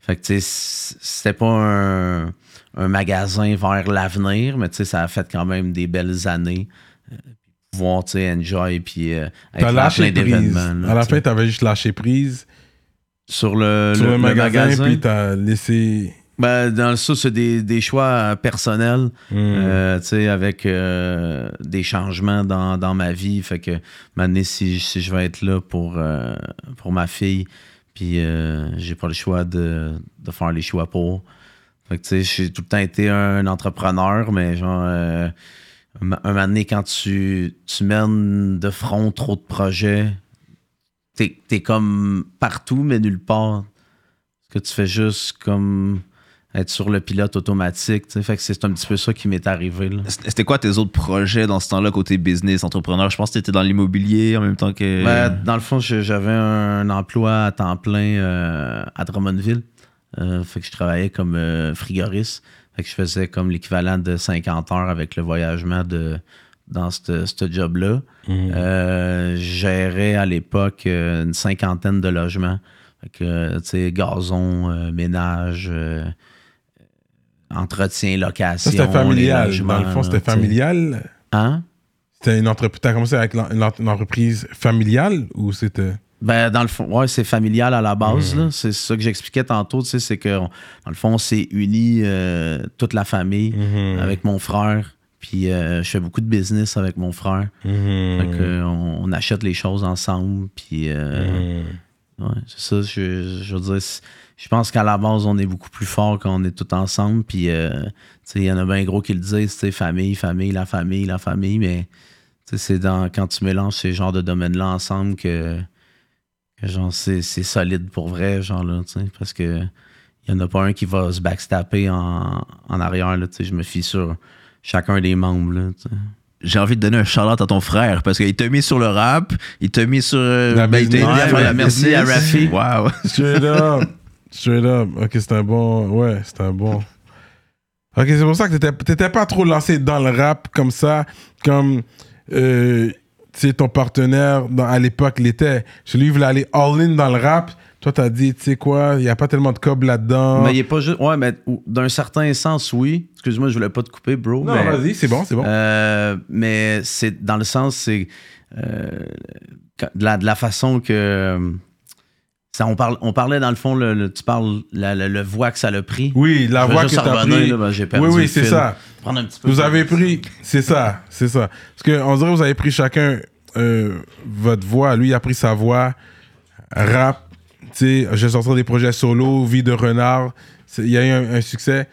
Fait que, tu sais, c- c'était pas un, un magasin vers l'avenir, mais tu sais, ça a fait quand même des belles années. Euh, pouvoir, tu sais, enjoy, puis euh, être plein d'événements. À la fin, t'avais juste lâché prise sur le, sur le magasin, magasin, puis t'as laissé. Ben, dans ça, c'est des, des choix euh, personnels, Hmm. euh, tu sais, avec euh, des changements dans, dans ma vie. Fait que, maintenant, si, si je vais être là pour, euh, pour ma fille, puis j'ai pas le choix de, de faire les choix pour. Fait que, tu sais, j'ai tout le temps été un entrepreneur, mais genre, un moment donné, quand tu, tu mènes de front trop de projets, t'es es comme partout, mais nulle part. Parce que tu fais juste comme être sur le pilote automatique. tu sais. Fait que c'est un petit peu ça qui m'est arrivé. Là. C'était quoi tes autres projets dans ce temps-là, côté business, entrepreneur? Je pense que t'étais dans l'immobilier en même temps que. Ben, dans le fond, j'avais un emploi à temps plein euh, à Drummondville. Euh, fait que je travaillais comme euh, frigoriste. Fait que je faisais comme l'équivalent de 50 heures avec le voyagement de, dans ce job-là. Je gérais à l'époque une cinquantaine de logements. Fait que, tu sais, gazon, ménage, entretien, location. C'était familial. Dans le fond, c'était familial. Hein? C'était une entreprise. T'as commencé avec une entreprise familiale ou c'était? Ben, dans le fond, ouais, c'est familial à la base. là. C'est ça que j'expliquais tantôt, tu sais, c'est que, on- dans le fond, on s'est unis, euh, toute la famille, Mhm. avec mon frère. Puis euh, je fais beaucoup de business avec mon frère. Mhm. Fait que, on, on achète les choses ensemble. Puis, euh, Mhm. ouais, c'est ça, je, je veux dire, c'est- je pense qu'à la base, on est beaucoup plus fort quand on est tous ensemble. Puis, euh, tu sais, il y en a bien gros qui le disent, tu sais, famille, famille, la famille, la famille. Mais, tu sais, c'est dans, quand tu mélanges ces genres de domaines-là ensemble que, que genre, c'est, c'est solide pour vrai, genre, là, tu sais, parce que il y en a pas un qui va se backstabber en, en arrière, là, tu sais, je me fie sur chacun des membres, là, tu sais. J'ai envie de donner un shout-out à ton frère parce qu'il t'a mis sur le rap, il t'a mis sur. euh, La ben, il t'a aidé business. à faire la Ouais, merci à Rafi. Wow. Straight up. Straight up. Ok, c'est un bon. Ouais, c'est un bon. Ok, c'est pour ça que t'étais- pas trop lancé dans le rap comme ça, comme. Euh, ton partenaire dans- à l'époque l'était. Celui qui voulait aller all-in dans le rap. Toi, t'as dit, tu sais quoi, il y a pas tellement de cob là-dedans. Mais il est pas juste. Ouais, mais d'un certain sens, oui. Excuse-moi, je voulais pas te couper, bro. non, vas-y, c'est bon, c'est bon. Euh, mais c'est dans le sens, c'est euh, de, la, de la façon que. Ça, on, parle, on parlait dans le fond, le, le- tu parles la- le, le voix que ça l'a pris. oui, la voix que t'as revenir, pris. là, ben, j'ai perdu oui, oui, c'est ça. Prendre un petit peu Vous avez pris, c'est ça, c'est ça. Parce que on dirait que vous avez pris chacun euh, votre voix. Lui, il a pris sa voix, rap. Tu sais, j'ai sorti des projets solo, vie de renard. Il y a eu un, un succès.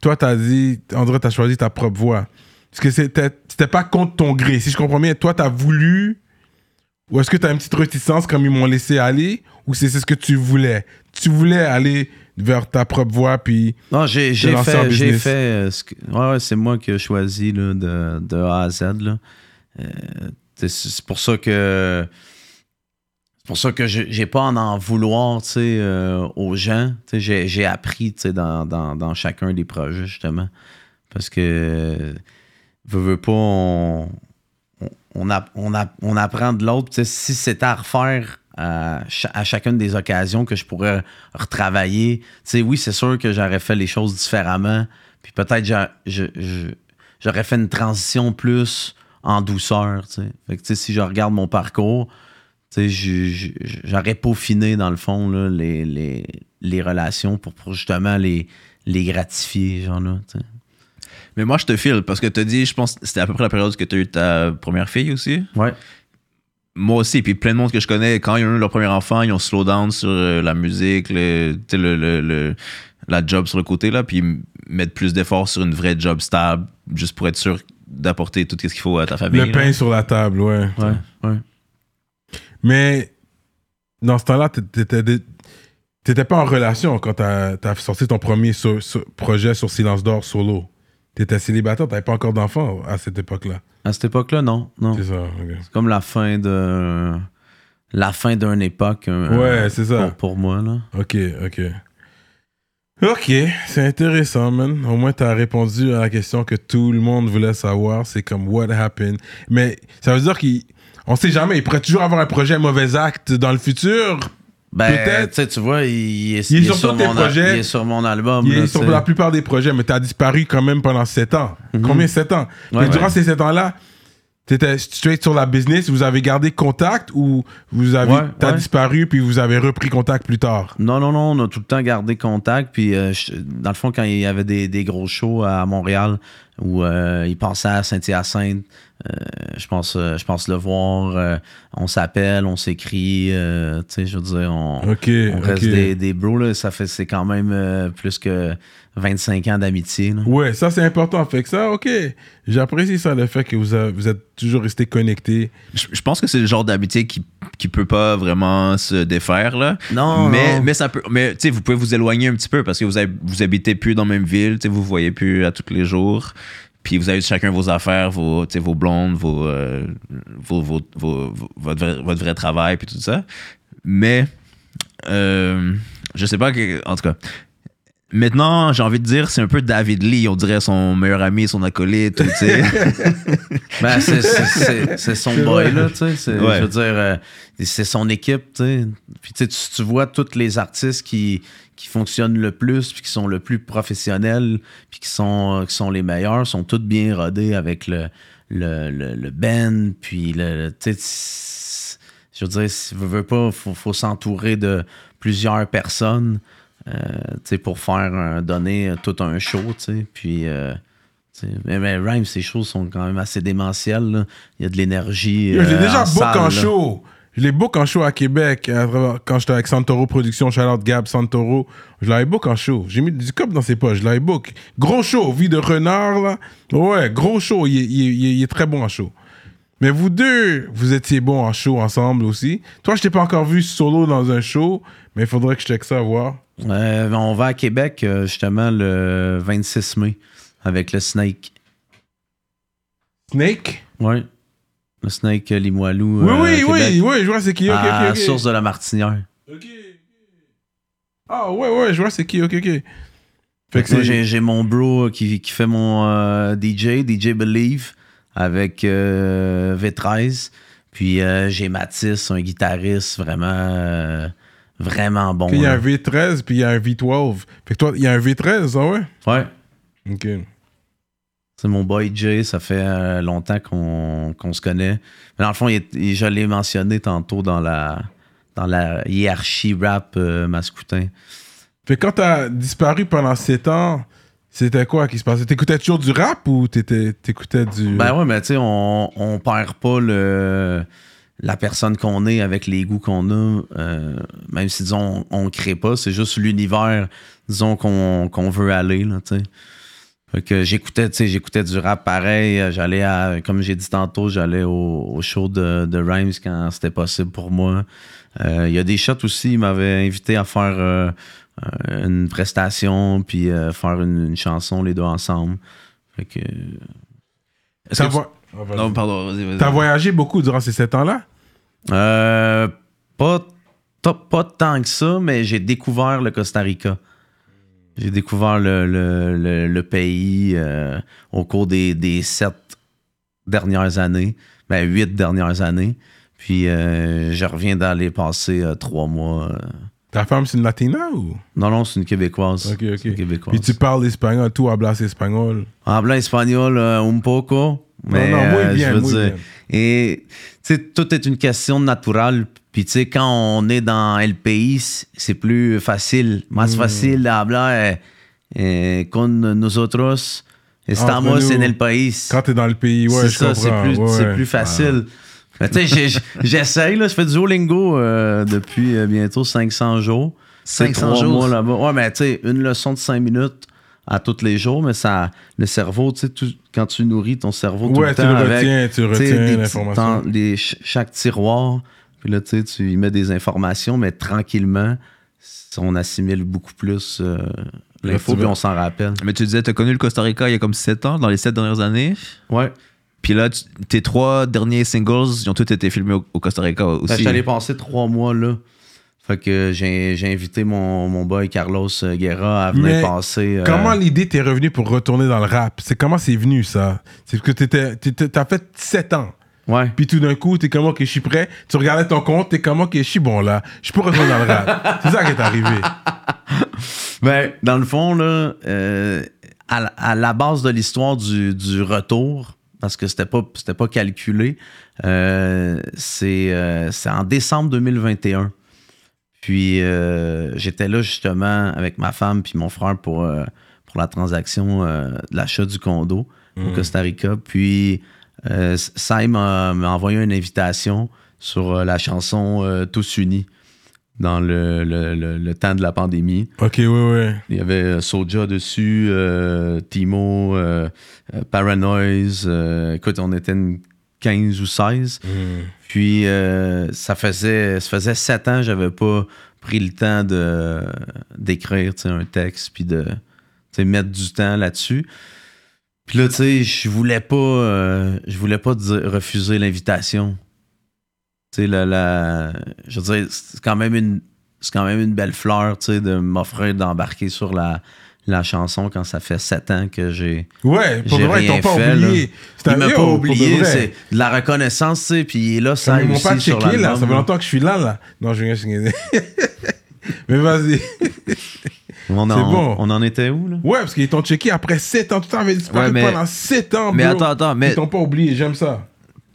Toi, t'as dit, André, t'as choisi ta propre voix. Parce que c'était c'était pas contre ton gré. Si je comprends bien, toi, t'as voulu. Ou est-ce que t'as une petite réticence comme ils m'ont laissé aller Ou c'est c'est ce que tu voulais? Tu voulais aller vers ta propre voix, puis. Non, j'ai, fait, j'ai fait euh, ce que- ouais, ouais, c'est moi qui ai choisi là, de, de A à Z. Là. Euh, c'est, pour ça que c'est pour ça que je- j'ai pas à en vouloir tu sais, euh, aux gens. Tu sais, J'ai, appris tu sais, dans, dans, dans chacun des projets, justement. Parce que veux, veux pas, on, on, on, app- on app- on apprend de l'autre. Si c'était à refaire à, cha- à chacune des occasions que je pourrais retravailler, tu sais, oui, c'est sûr que j'aurais fait les choses différemment. Puis peut-être j'aurais fait une transition plus en douceur. tu sais. Fait que, tu sais, si je regarde mon parcours, tu sais, j'aurais peaufiné, dans le fond, là, les, les, les relations pour, pour justement les, les gratifier. Genre, là, tu sais. Mais moi, je te file parce que tu as dit, je pense, c'était à peu près la période que tu as eu ta première fille aussi. Ouais. Moi aussi, puis plein de monde que je connais, quand ils ont eu leur premier enfant, ils ont slow down sur euh, la musique, le, le, le- le- la job sur le côté, là, puis ils mettent plus d'efforts sur une vraie job stable, juste pour être sûr d'apporter tout ce qu'il faut à ta famille. Le là. pain sur la table, ouais. Ouais, ouais. Mais dans ce temps-là, t'étais, pas en relation quand t'as, t'as sorti ton premier so- so- projet sur Silence d'Or solo. T'étais célibataire, t'avais pas encore d'enfant à cette époque-là? À cette époque-là, non. non. C'est ça, ok. C'est comme la fin de. La fin d'une époque. un- Ouais, c'est ça. Pour, pour moi, là. Ok, ok. Ok, c'est intéressant, man. Au moins, t'as répondu à la question que tout le monde voulait savoir. C'est comme, what happened? Mais ça veut dire qu'on sait jamais. Il pourrait toujours avoir un projet mauvais acte dans le futur. Ben, Peut-être. tu vois, il, est, Il est sur sur tes mon, projets. il est sur mon album. Il là, est sur la plupart des projets, mais t'as disparu quand même pendant 7 ans. Combien 7 ans? Ouais, mais durant ces 7 ans-là, t'étais straight sur la business, vous avez gardé contact ou vous avez, Ouais, t'as disparu puis vous avez repris contact plus tard? Non, non, non, on a tout le temps gardé contact. Puis, euh, je- dans le fond, quand il y avait des, des gros shows à Montréal où euh, il pensait à Saint-Hyacinthe, euh, je, pense, euh, je pense le voir. euh, on s'appelle, on s'écrit. euh, tu sais, je veux dire, on, on reste des, des bros. Là, ça fait, c'est quand même euh, plus que 25 ans d'amitié. Ouais, ça c'est important. Fait que ça, ok. J'apprécie ça, le fait que vous, êtes toujours resté connectés. Je, je pense que c'est le genre d'amitié qui, qui peut pas vraiment se défaire, là. Non, mais, non. mais ça peut. Mais tu sais, vous pouvez vous éloigner un petit peu parce que vous, avez- vous habitez plus dans la même ville, tu sais, vous voyez plus à tous les jours. Puis vous avez chacun vos affaires, vos, tu sais, vos blondes, vos, euh, vos, vos- vos- vos- votre, vrai, votre vrai travail, puis tout ça. Mais euh, je sais pas que. En tout cas. Maintenant, j'ai envie de dire, c'est un peu David Lee, on dirait son meilleur ami, son acolyte, tu sais. Ben, c'est- c'est- c'est c'est son boy, là, tu sais. Ouais. Je veux dire, euh, c'est son équipe, tu sais. Puis, tu sais, tu- tu vois tous les artistes qui, qui fonctionnent le plus, puis qui sont le plus professionnels, puis qui sont, qui sont les meilleurs, sont tous bien rodés avec le, le, le, le band, puis le. tu sais, c'est- je veux dire, si vous veux pas, faut, faut s'entourer de plusieurs personnes. Euh, pour faire donner tout un show, tu sais. Puis, euh, tu sais, mais, mais Rhyme, ces choses sont quand même assez démentielles. là. Il y a de l'énergie. Yo, J'ai euh, déjà en book salle, en là. show. Je l'ai book en show à Québec travers- quand j'étais avec Santoro Productions, Charlotte Gab, Santoro. Je l'avais book en show. J'ai mis du cop dans ses poches. Je l'avais book. Gros show, vie de renard, là. Ouais, gros show. Il est, il il est- il est très bon en show. Mais vous deux, vous étiez bons en show ensemble aussi. Toi, je t'ai pas encore vu solo dans un show, mais il faudrait que je check ça à voir. Euh, on va à Québec euh, justement le 26 mai avec le Snake. Snake? Ouais. Le Snake euh, Limoilou. Oui, oui, oui, oui, je vois c'est qui. Ok, à ok, ok. Source de la Martinière. Ok. Ah ouais, ouais, je vois c'est qui, ok, ok. Fait que j'ai, mon bro qui, qui fait mon euh, DJ, DJ Believe, avec euh, V13. Puis j'ai Mathis, un guitariste vraiment, vraiment bon. Il y a un là. V13 puis il y a un V12. Fait que toi, il y a un V13, ah ouais? Ouais. Ok. C'est mon boy Jay, ça fait euh, longtemps qu'on, se connaît. Mais dans le fond, il est- il- je l'ai mentionné tantôt dans la, dans la hiérarchie rap euh, mascoutin. Fait quand t'as disparu pendant 7 ans, c'était quoi qui se passait? T'écoutais toujours du rap ou t'écoutais du. Ben ouais, mais tu sais, on, on perd pas le, la personne qu'on est avec les goûts qu'on a, euh, même si, disons, on, on crée pas, c'est juste l'univers, disons, qu'on qu'on veut aller, là, tu sais. Fait que j'écoutais, tu sais, j'écoutais du rap pareil, euh, j'allais à, comme j'ai dit tantôt, j'allais au, au show de, de Rhymes quand c'était possible pour moi. Euh, Il y a des shots aussi, ils m'avaient invité à faire euh, une prestation, puis faire une, une chanson, les deux ensemble. Fait que... Que tu- Ah, vas-y. Non, pardon, vas-y, vas-y. T'as voyagé beaucoup durant ces 7 ans-là? Euh, pas, pas, pas tant que ça, mais j'ai découvert le Costa Rica. J'ai découvert le, le- le- le pays euh, au cours des, des sept dernières années, ben huit dernières années. Puis euh, je reviens d'aller passer euh, trois mois. Ta femme, c'est une latina ou? Non, non, c'est une Québécoise. Ok, ok. Une Québécoise. Puis tu parles espagnol, tout hablas espagnol. Habla espagnol un poco. Mais, non, muy euh, bien, je veux muy dire, bien. Et tu sais, tout est une question naturelle. Puis tu sais, quand on est dans le pays, c'est plus facile. Más Mm. facile de hablar eh, con nosotros. Estamos nous. en el país. Quand t'es dans le pays, ouais, c'est ça, c'est plus, ouais, plus facile. Mais tu sais, j'essaye, là, je fais du Duolingo euh, depuis euh, bientôt 500 jours. C'est 500 trois jours? mois là-bas. Ouais, mais tu sais, une leçon de 5 minutes à tous les jours, mais ça, le cerveau, tu sais, tout- quand tu nourris ton cerveau tout Ouais, le tu temps le avec, retiens, tu tu retiens l'information. chaque tiroir, puis là, tu sais, tu y mets des informations, mais tranquillement, on assimile beaucoup plus euh, l'info, tu puis on s'en rappelle. Mais tu disais, t'as connu le Costa Rica il y a comme 7 ans, dans les 7 dernières années. Ouais. Puis là, tu- tes trois derniers singles, ils ont tous été filmés au, au Costa Rica aussi. Ben, suis allé passer trois mois là. Fait que j'ai j'ai invité mon, mon boy Carlos euh, Guerra à venir Mais passer. euh, Comment l'idée t'est revenue pour retourner dans le rap? C'est comment c'est venu ça? C'est que t'étais- t'étais- t'as fait 7 ans. Ouais. Puis tout d'un coup, t'es comme, ok, je suis prêt. Tu regardais ton compte, t'es comme, ok, je suis bon là. Je peux retourner dans le rap. C'est ça qui est arrivé. Ben, dans le fond, là, euh, à, la- à la base de l'histoire du, du retour, parce que c'était pas, c'était pas calculé, euh, c'est euh, c'est en décembre 2021. Puis euh, j'étais là justement avec ma femme puis mon frère pour, euh, pour la transaction euh, de l'achat du condo au Costa Rica. Puis Sai m'a envoyé une invitation sur la chanson Tous Unis dans le, le- le- le temps de la pandémie. Ok, ouais, ouais. Il y avait Soja dessus, Timo, Paranoise. écoute, on était une 15 ou 16. Puis euh, ça faisait ça faisait 7 ans que j'avais pas pris le temps de d'écrire un texte puis de mettre du temps là-dessus. Puis là, tu sais, je voulais pas euh, je voulais pas refuser l'invitation. Tu sais, la, la- je veux dire, c'est quand même une c'est quand même une belle fleur, tu de m'offrir d'embarquer sur la, la chanson quand ça fait 7 ans que j'ai Ouais, pour vrai, ils rien t'ont pas oublié. C'est il un- m'a Yo, pas oublié, c'est de la reconnaissance, tu sais, puis là, ça ils m'ont pas checké, là. Ça fait longtemps que je suis là, là. Non, je viens de Mais vas-y. On, en, C'est bon. on en était où, là? Ouais, parce qu'ils t'ont checké après 7 ans. Tout ça avait disparu Ouais, mais- pendant 7 ans, Mais attends, attends, mais- Ils t'ont pas oublié, j'aime ça.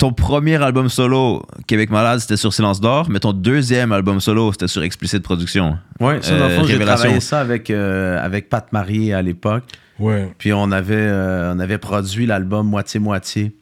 Ton premier album solo, Québec Malade, c'était sur Silence d'Or, mais ton deuxième album solo, c'était sur Explicit Production. Ouais, ça, dans le Euh, fond, j'ai Révélation. travaillé ça avec, euh, avec Pat Marie à l'époque. Ouais. Puis on avait, euh, on avait produit l'album moitié-moitié.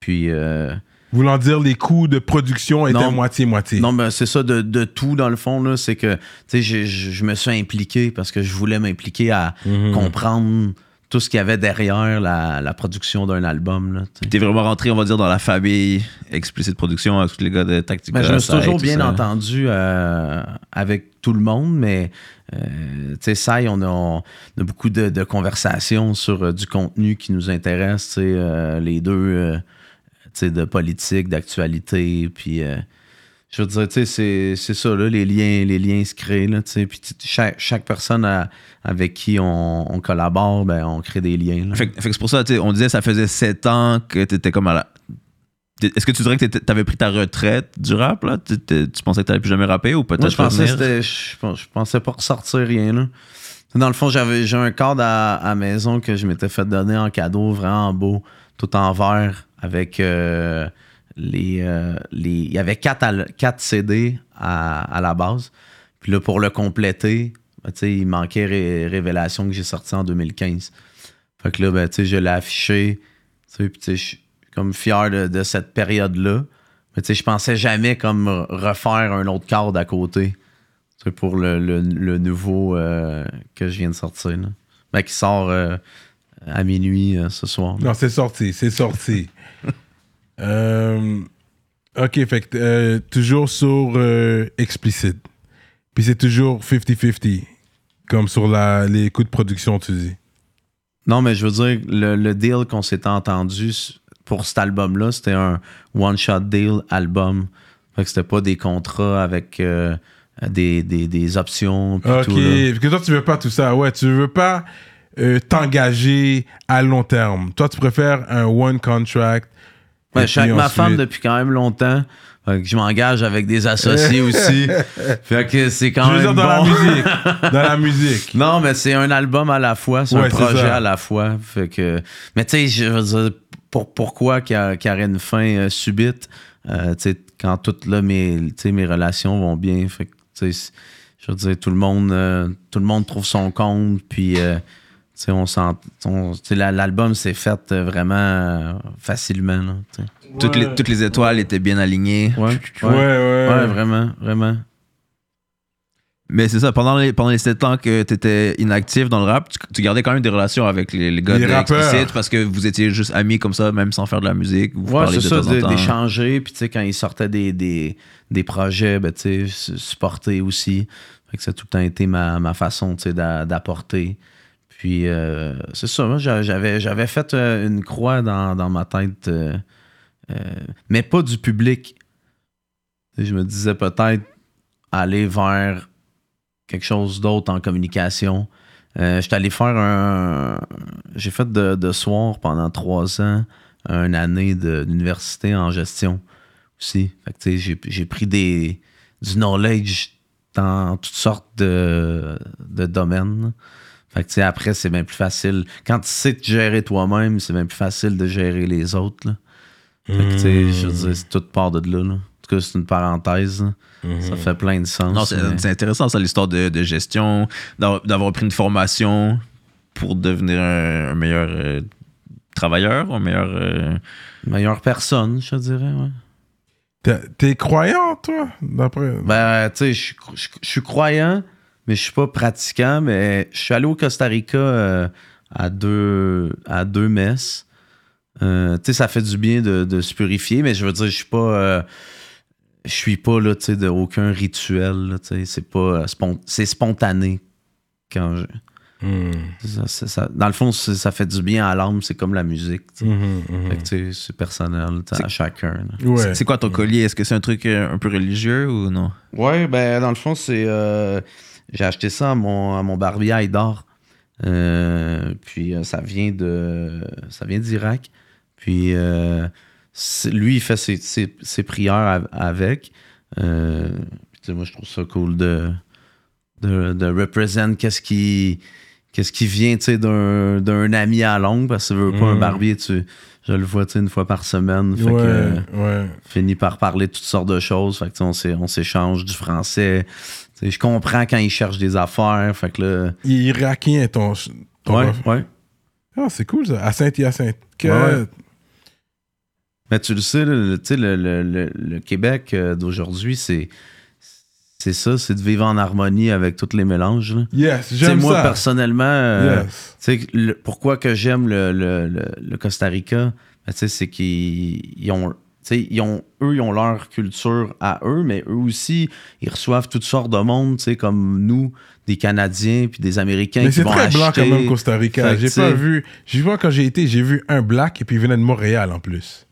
Puis, euh, Voulant dire les coûts de production étaient Non. moitié-moitié. non, mais c'est ça de, de tout, dans le fond, là. C'est que, tu sais, j'ai- je je me suis impliqué parce que je voulais m'impliquer à Mhm. comprendre tout ce qu'il y avait derrière la, la production d'un album, là. T'es vraiment rentré, on va dire, dans la famille Explicit Production avec tous les gars de Tactica. Ben, je me suis toujours bien ça. entendu euh, avec tout le monde, mais euh, tu sais, ça, on a, on a beaucoup de, de conversations sur euh, du contenu qui nous intéresse, les deux, tu sais, de politique, d'actualité, puis je veux dire, tu sais, c'est, c'est ça, là, les liens, les liens se créent, là, tu sais. Puis tu- chaque, chaque personne à- avec qui on, on collabore, ben, on crée des liens. là. Fait, que- fait que c'est pour ça, tu sais, on disait ça faisait 7 ans que t'étais comme à la. Est-ce que tu dirais que t'avais pris ta retraite du rap, là? Tu, tu pensais que t'allais plus jamais rapper ou peut-être je pensais, je, je pensais pas ressortir rien. Là. Dans le fond, j'avais j'ai un cadre à, à maison que je m'étais fait donner en cadeau, vraiment beau, tout en verre, avec euh, les, euh, les. Il y avait quatre, quatre CD à, à la base. Puis là, pour le compléter, ben, il manquait Ré- Révélation que j'ai sorti en 2015. Fait que là, ben, je l'ai affiché. Puis je suis comme fier de, de cette période-là. Mais je pensais jamais comme refaire un autre cadre à côté. Pour le, le- nouveau euh, que je viens de sortir. Ben, qui sort euh, à minuit ce soir. Non, c'est sorti, c'est sorti. Euh, ok, fait que euh, toujours sur euh, explicite. Puis c'est toujours 50-50. Comme sur la, les coûts de production, tu dis. Non, mais je veux dire, le, le deal qu'on s'était entendu pour cet album-là, c'était un one-shot deal album. Fait que c'était pas des contrats avec euh, des, des, des options. pis Ok, tout, là. parce que toi, tu veux pas tout ça. Ouais, tu veux pas euh, t'engager à long terme. Toi, tu préfères un one contract. Ouais, et je suis avec ma femme depuis quand même longtemps. Fait que je m'engage avec des associés aussi. Fait que c'est quand Je veux même dire, dans bon. la musique. Dans la musique. Non, mais c'est un album à la fois, c'est Ouais, un projet à la fois. Fait que, mais tu sais, je veux dire, pour, pourquoi qu'il y, y aurait une fin euh, subite, euh, tu sais, quand toutes là, mes, mes relations vont bien. Fait que, tu sais, je veux dire, tout le monde, euh, tout le monde trouve son compte, puis, on sent, l'album s'est fait euh, vraiment euh, facilement, là. Toutes, les, toutes les étoiles étaient bien alignées. Ouais, ouais, Ouais, vraiment, vraiment. Mais c'est ça, pendant les, pendant les 7 ans que tu étais inactif dans le rap, tu, tu gardais quand même des relations avec les, les gars Les de rappeurs. Parce que vous étiez juste amis comme ça, même sans faire de la musique. Vous Ouais, c'est ça, d'échanger. Puis, tu sais, quand ils sortaient des, des, des projets, ben, tu sais, su- supporter aussi. Fait que ça a tout le temps été ma, ma façon, tu sais, d'a- d'apporter. Puis, euh, c'est ça, moi, j'a- j'avais, j'avais fait euh, une croix dans, dans ma tête, euh, mais pas du public. Je me disais peut-être aller vers quelque chose d'autre en communication. J'étais allé faire un. J'ai fait de, de soir pendant trois ans, une année d'université en gestion aussi. Fait j'ai- j'ai pris des, du knowledge dans toutes sortes de, de domaines. Fait que, tu sais, après, c'est bien plus facile. Quand tu sais te gérer toi-même, c'est bien plus facile de gérer les autres. là. Fait que, tu sais, je veux dire, c'est toute part de là. là. En tout cas, c'est une parenthèse. là. Ça fait plein de sens. Non, c'est mais- intéressant, ça, l'histoire de, de gestion, d'avoir pris une formation pour devenir un, un meilleur euh, travailleur, un meilleur. euh, Meilleure personne, je te dirais, ouais. T'es- croyant, toi, d'après. Ben, tu sais, je suis- je je suis croyant, mais je suis pas pratiquant. Mais je suis allé au Costa Rica euh, à, deux, à deux messes. Euh, tu sais, ça fait du bien de, de se purifier, mais je veux dire, je suis pas. euh, je suis pas, là, tu sais, de aucun rituel, là, tu sais. C'est pas. euh, spon- c'est spontané quand je. Hmm. ça- ça- ça- dans le fond, ça fait du bien à l'âme, c'est comme la musique. tu sais. Mhm. Fait que, tu sais, c'est personnel, à chacun. Ouais. c'est- quoi ton collier? Est-ce que c'est un truc un peu religieux ou non? Ouais, ben dans le fond, c'est. euh, j'ai acheté ça à mon, à mon barbier Haïdar. Euh, puis euh, ça vient de. Ça vient d'Irak. Puis euh, lui, il fait ses, ses- ses prières av- avec. Euh, moi, je trouve ça cool de. de, de represent qu'est-ce qui. Qu'est-ce qui vient d'un d'un ami à longue, parce que tu veux pas un Mm. barbier, tu, je le vois une fois par semaine. Fait ouais, que, ouais. finit par parler toutes sortes de choses. Fait que, on s'échange du français. Je comprends quand ils cherchent des affaires. Fait que là. Il est irakien, ton. ton Ouais, ouais. Ah, c'est cool, ça. À Saint-Hyacinthe. Que- Ouais, ouais. Mais tu le sais, le, le, le- le- Québec euh, d'aujourd'hui, c'est. C'est ça, c'est de vivre en harmonie avec tous les mélanges. là. Yes, j'aime moi, ça. personnellement, euh, Yes. pourquoi que j'aime le, le- le- le Costa Rica, ben, c'est qu'ils ils ont, ils ont, eux, ils ont leur culture à eux, mais eux aussi, ils reçoivent toutes sortes de monde, comme nous, des Canadiens puis des Américains Mais qui c'est très blanc quand même, Costa Rica. J'ai pas vu. J'ai vu quand j'ai été, j'ai vu un black et puis il venait de Montréal en plus.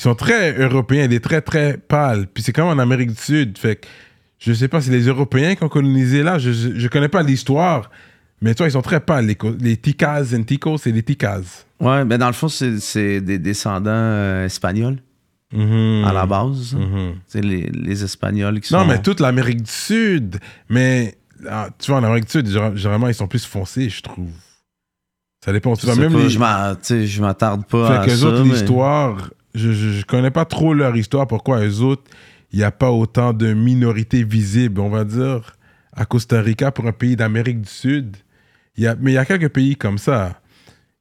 ils sont très européens, des très très pâles. Puis c'est comme en Amérique du Sud. Fait que je sais pas, c'est les Européens qui ont colonisé là. Je, je, je connais pas l'histoire. Mais toi, ils sont très pâles. Les, les Ticas and Ticos, c'est les Ticas. Ouais, ben dans le fond, c'est- c'est des descendants euh, espagnols à la base. Mhm. C'est les, les Espagnols qui sont. Non, mais toute l'Amérique du Sud. Mais ah, tu vois, en Amérique du Sud, gé- généralement, ils sont plus foncés, je trouve. Ça dépend. Tu vois, même pas, les, je m'attarde pas Fait à autres, mais- l'histoire, je, je, je connais pas trop leur histoire. Pourquoi eux autres, il n'y a pas autant de minorités visibles, on va dire, à Costa Rica pour un pays d'Amérique du Sud. Y a, mais il y a quelques pays comme ça.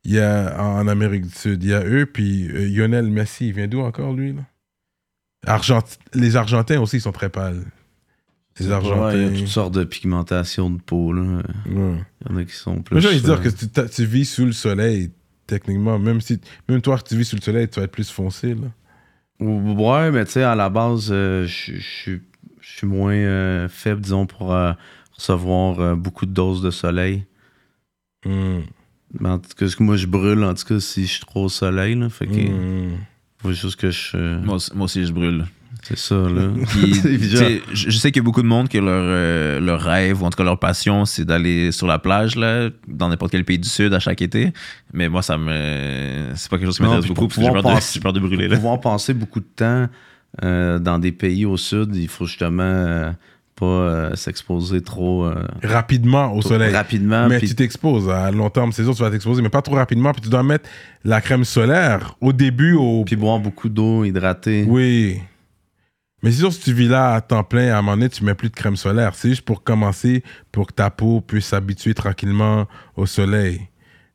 Il y a en Amérique du Sud, il y a eux, puis euh, Lionel Messi, il vient d'où encore lui là? Argent- les Argentins aussi ils sont très pâles. Les Argentins. il y a toutes sortes de pigmentation de peau. Là. Ouais. Il y en a qui sont plus. De dire euh, que tu, tu vis sous le soleil, techniquement. Même, si, même toi, tu vis sous le soleil, tu vas être plus foncé. Là. Ouais, mais tu sais, à la base, euh, je suis- moins euh, faible, disons, pour euh, recevoir beaucoup de doses de soleil. Hmm. Mais en tout cas, parce que moi, je brûle, en tout cas, si je suis trop au soleil. Là, fait que, Hmm. faut juste que je. euh, Moi, aussi- moi aussi, je brûle. C'est ça, là. Puis, genre- je je sais qu'il y a beaucoup de monde que leur, euh, leur rêve, ou en tout cas leur passion, c'est d'aller sur la plage, là, dans n'importe quel pays du Sud à chaque été. Mais moi, ça me. C'est pas quelque chose qui m'intéresse beaucoup, parce que j'ai peur, de- peur brûler. Pour pouvoir passer beaucoup de temps euh, dans des pays au sud, il faut justement euh, pas euh, s'exposer trop euh, Rapidement au trop soleil. rapidement. mais puis- tu t'exposes à long terme, c'est sûr, tu vas t'exposer, mais pas trop rapidement. Puis tu dois mettre la crème solaire au début. Au... puis boire beaucoup d'eau hydratée. Oui. Mais c'est sûr, si tu vis là à temps plein, à un moment donné, tu mets plus de crème solaire. C'est juste pour commencer, pour que ta peau puisse s'habituer tranquillement au soleil.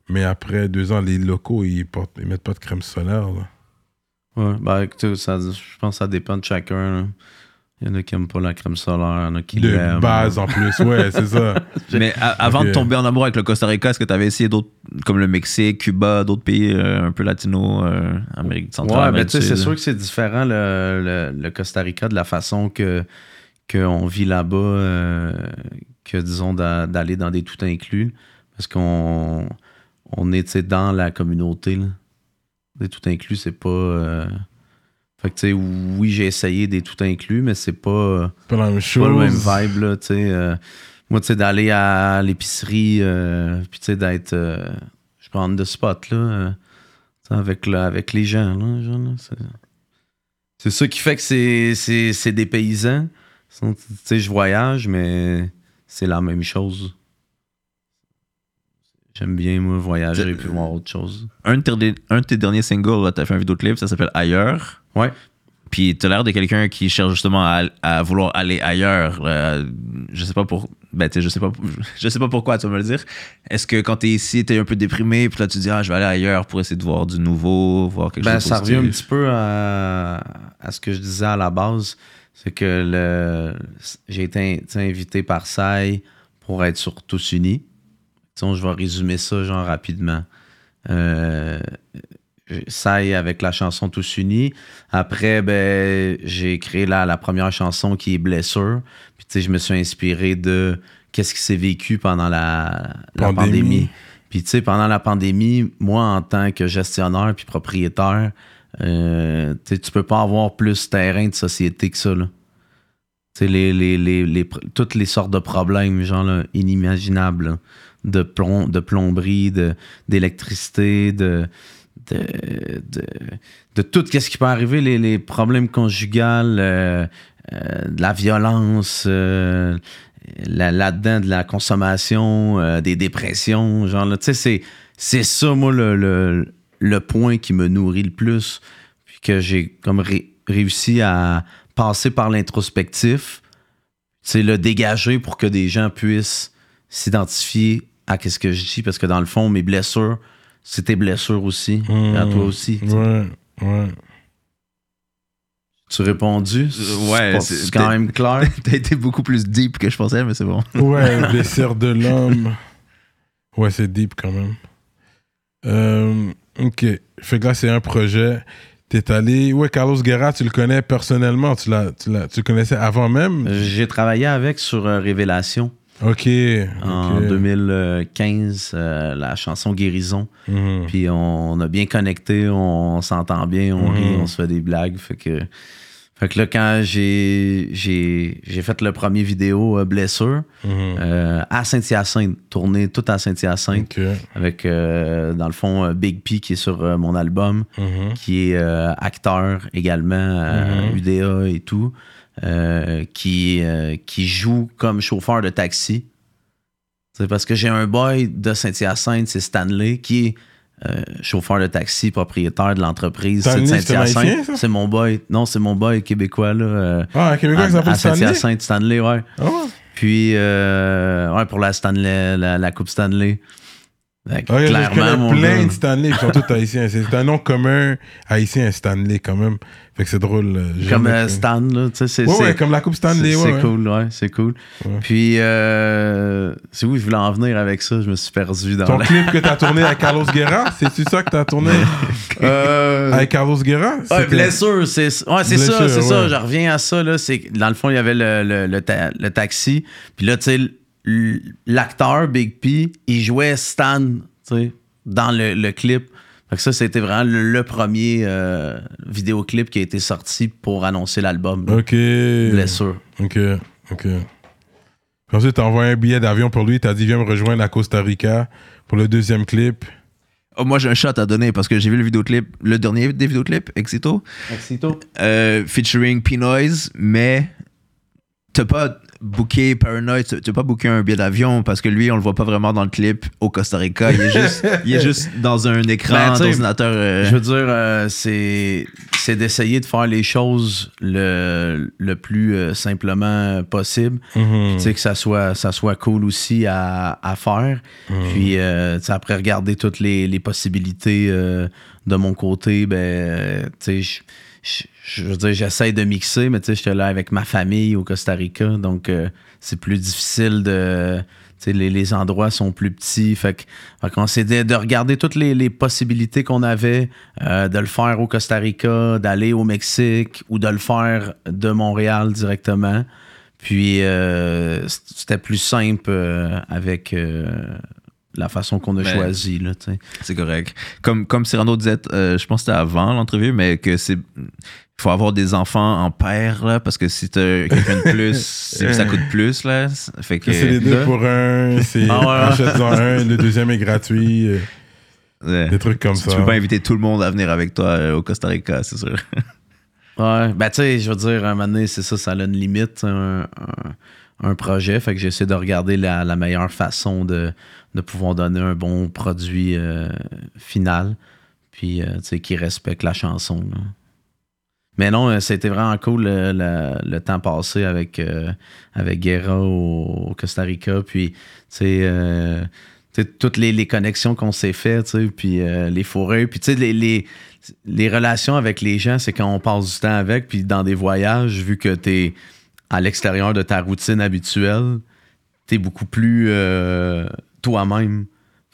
Mais après deux ans, les locaux, ils, portent, ils mettent pas de crème solaire. là. Ouais, ben, ça, je pense que ça dépend de chacun. là. Il y en a qui n'aiment pas la crème solaire, il y en a qui De l'aiment. base en plus, ouais, c'est ça. Mais a- avant Ok. de tomber en amour avec le Costa Rica, est-ce que tu avais essayé d'autres, comme le Mexique, Cuba, d'autres pays euh, un peu latinos, euh, Amérique centrale, Ouais, mais Amérique tu sais, c'est Sud? sûr que c'est différent le, le- le Costa Rica de la façon que qu'on vit là-bas euh, que disons d'a- d'aller dans des tout inclus parce qu'on on est tu sais, dans la communauté là. Des tout inclus, c'est pas euh, fait que tu sais oui, j'ai essayé des tout inclus mais c'est pas euh, pas la même pas chose. le même vibe là, tu sais euh, moi tu sais d'aller à l'épicerie euh, puis tu sais d'être euh, je prendre de spot là avec le- avec les gens là, là, c'est ça qui fait que c'est des paysans. Tu sais je voyage mais c'est la même chose j'aime bien moi voyager et puis voir autre chose Un, de tes, un de tes derniers singles, tu as fait un vidéoclip, ça s'appelle Ailleurs. ouais Puis tu as l'air de quelqu'un qui cherche justement à, à vouloir aller ailleurs. là. je sais pas pour. Ben, je sais pas, je sais pas pourquoi, tu vas me le dire. Est-ce que quand t'es ici, t'es un peu déprimé, puis là tu dis, ah, je vais aller ailleurs pour essayer de voir du nouveau, voir quelque Ben, chose de ça revient un petit peu à, à ce que je disais à la base. C'est que le, j'ai été invité par Sai pour être sur Tous Unis. Disons, je vais résumer ça genre rapidement. Euh, Sai avec la chanson Tous Unis. Après, ben, j'ai créé la, la première chanson qui est Blessure. Puis, tu sais, je me suis inspiré de qu'est-ce qui s'est vécu pendant la, la Pandémie. pandémie. Puis, tu sais, pendant la pandémie, moi, en tant que gestionnaire puis propriétaire, euh, tu peux pas avoir plus terrain de société que ça, là. Les, les, les, toutes les sortes de problèmes, genre, là, inimaginables, là. De, plomb, de plomberie, d'électricité, de, tout ce qui peut arriver, les, problèmes conjugales, euh, euh, de la violence, euh, là- là-dedans de la consommation, des dépressions, genre tu sais, c'est, ça, moi, le, point qui me nourrit le plus, puis que j'ai comme ré- réussi à passer par l'introspectif, c'est le dégager pour que des gens puissent s'identifier à qu'est-ce que je dis, parce que dans le fond, mes blessures, c'est tes blessures aussi, Mmh. à toi aussi. tu sais. Ouais, ouais. Tu répondu? Euh, ouais, c'est, quand même clair? T'as été beaucoup plus deep que je pensais, mais c'est bon. Ouais, blessure de l'homme. Ouais, c'est deep quand même. Euh, ok. Fait que là, c'est un projet. T'es allé. Ouais, Carlos Guerra, tu le connais personnellement. Tu, l'as, tu, l'as- tu le connaissais avant même? J'ai travaillé avec sur euh, Révélation. Ok. en ok. 2015, euh, la chanson Guérison. Mhm. Puis on, on a bien connecté, on, s'entend bien, on rit, Mhm. on se fait des blagues. Fait que, fait que là, quand j'ai, fait le premier vidéo euh, Blessure Mhm. euh, à Saint-Hyacinthe, tourné tout à Saint-Hyacinthe, avec, dans le fond, Big P qui est sur mon album, qui est acteur également, Mhm. UDA et tout, euh, qui, euh, qui joue comme chauffeur de taxi. C'est parce que j'ai un boy de Saint-Hyacinthe, c'est Stanley, qui est euh, chauffeur de taxi, propriétaire de l'entreprise de Saint-Hyacinthe. C'est mon boy. Non, c'est mon boy québécois, là. Ah, Québécois qui s'appelle Stanley? Saint-Hyacinthe, Stanley, ouais. Ouais. Puis, ouais, pour la Stanley, la, la Coupe Stanley. Fait que Ah, je clairement, plein de Stanley, ils sont tous haïtiens. C'est un nom commun haïtien, Stanley, quand même. Fait que c'est drôle. euh, Comme euh. Stan, là, tu sais. Ouais, ouais, comme la Coupe Stanley, C'est ouais. c'est ouais. cool, ouais, c'est cool. Ouais. Puis, euh, c'est où je voulais en venir avec ça, je me suis perdu dans Ton la... clip que t'as tourné avec Carlos Guerra, c'est-tu ça que t'as tourné Euh, avec Carlos Guerra? Ouais, blessure, c'est ouais, c'est ça, c'est ça. ouais. Je reviens à ça. Là, dans le fond, il y avait le, le, le, ta- le taxi. Puis là, tu sais, l'acteur Big P, il jouait Stan, tu sais, dans le, le clip. Fait que ça, c'était vraiment le, le premier euh, vidéoclip qui a été sorti pour annoncer l'album. Ok. Blessure. Ok, ok. Puis ensuite, t'as envoyé un billet d'avion pour lui, t'as dit viens me rejoindre à Costa Rica pour le deuxième clip. Oh, moi, j'ai un shot à donner parce que j'ai vu le vidéoclip, le dernier des vidéoclips, Exito, euh, featuring P-Noise, mais t'as pas booké Paranoid, t'as t'as pas booké un billet d'avion parce que lui, on le voit pas vraiment dans le clip au Costa Rica. Il est juste, il est juste dans un écran Ben, tu d'ordinateur. euh, Je veux dire, euh, c'est c'est d'essayer de faire les choses le, le plus euh, simplement possible. Mhm. Tu sais, que ça soit, ça soit cool aussi à, à faire. Puis, euh, tu sais, après regarder toutes les, les possibilités euh, de mon côté, ben, tu sais, je- veux dire, j'essaie de mixer, mais tu sais, j'étais là avec ma famille au Costa Rica, donc euh, c'est plus difficile de. tu sais, Les, les endroits sont plus petits. Fait que- fait qu'on s'est de regarder toutes les, les possibilités qu'on avait, euh, de le faire au Costa Rica, d'aller au Mexique ou de le faire de Montréal directement. Puis euh, c'était plus simple euh, avec euh, la façon qu'on a Ben, choisi. Là, tu sais. C'est correct. Comme, comme Cyrano disait, euh, je pense que c'était avant l'entrevue, mais que c'est. Il faut avoir des enfants en paire, là, parce que si t'as quelqu'un de plus, c'est- ça coûte plus, là. Fait que. C'est les deux Là. pour un, c'est Ah ouais, ouais. achète-en un, le deuxième est gratuit, euh, Ouais. des trucs comme tu, ça. tu peux pas inviter tout le monde à venir avec toi euh, au Costa Rica, c'est sûr. Ouais, ben tu sais, je veux dire, à un moment donné, c'est ça, ça a une limite, un, un- un projet. Fait que j'essaie de regarder la, meilleure façon de, de pouvoir donner un bon produit euh, final. Puis, euh, tu sais, qui respecte la chanson. Mais non, euh, c'était vraiment cool le, temps passé avec, avec Guerra au, Costa Rica. Puis, tu sais, toutes les, connexions qu'on s'est fait, tu sais, puis les fourrés. Puis, les, les, les relations avec les gens, c'est quand on passe du temps avec, puis dans des voyages, vu que t'es à l'extérieur de ta routine habituelle, t'es beaucoup plus euh, toi-même.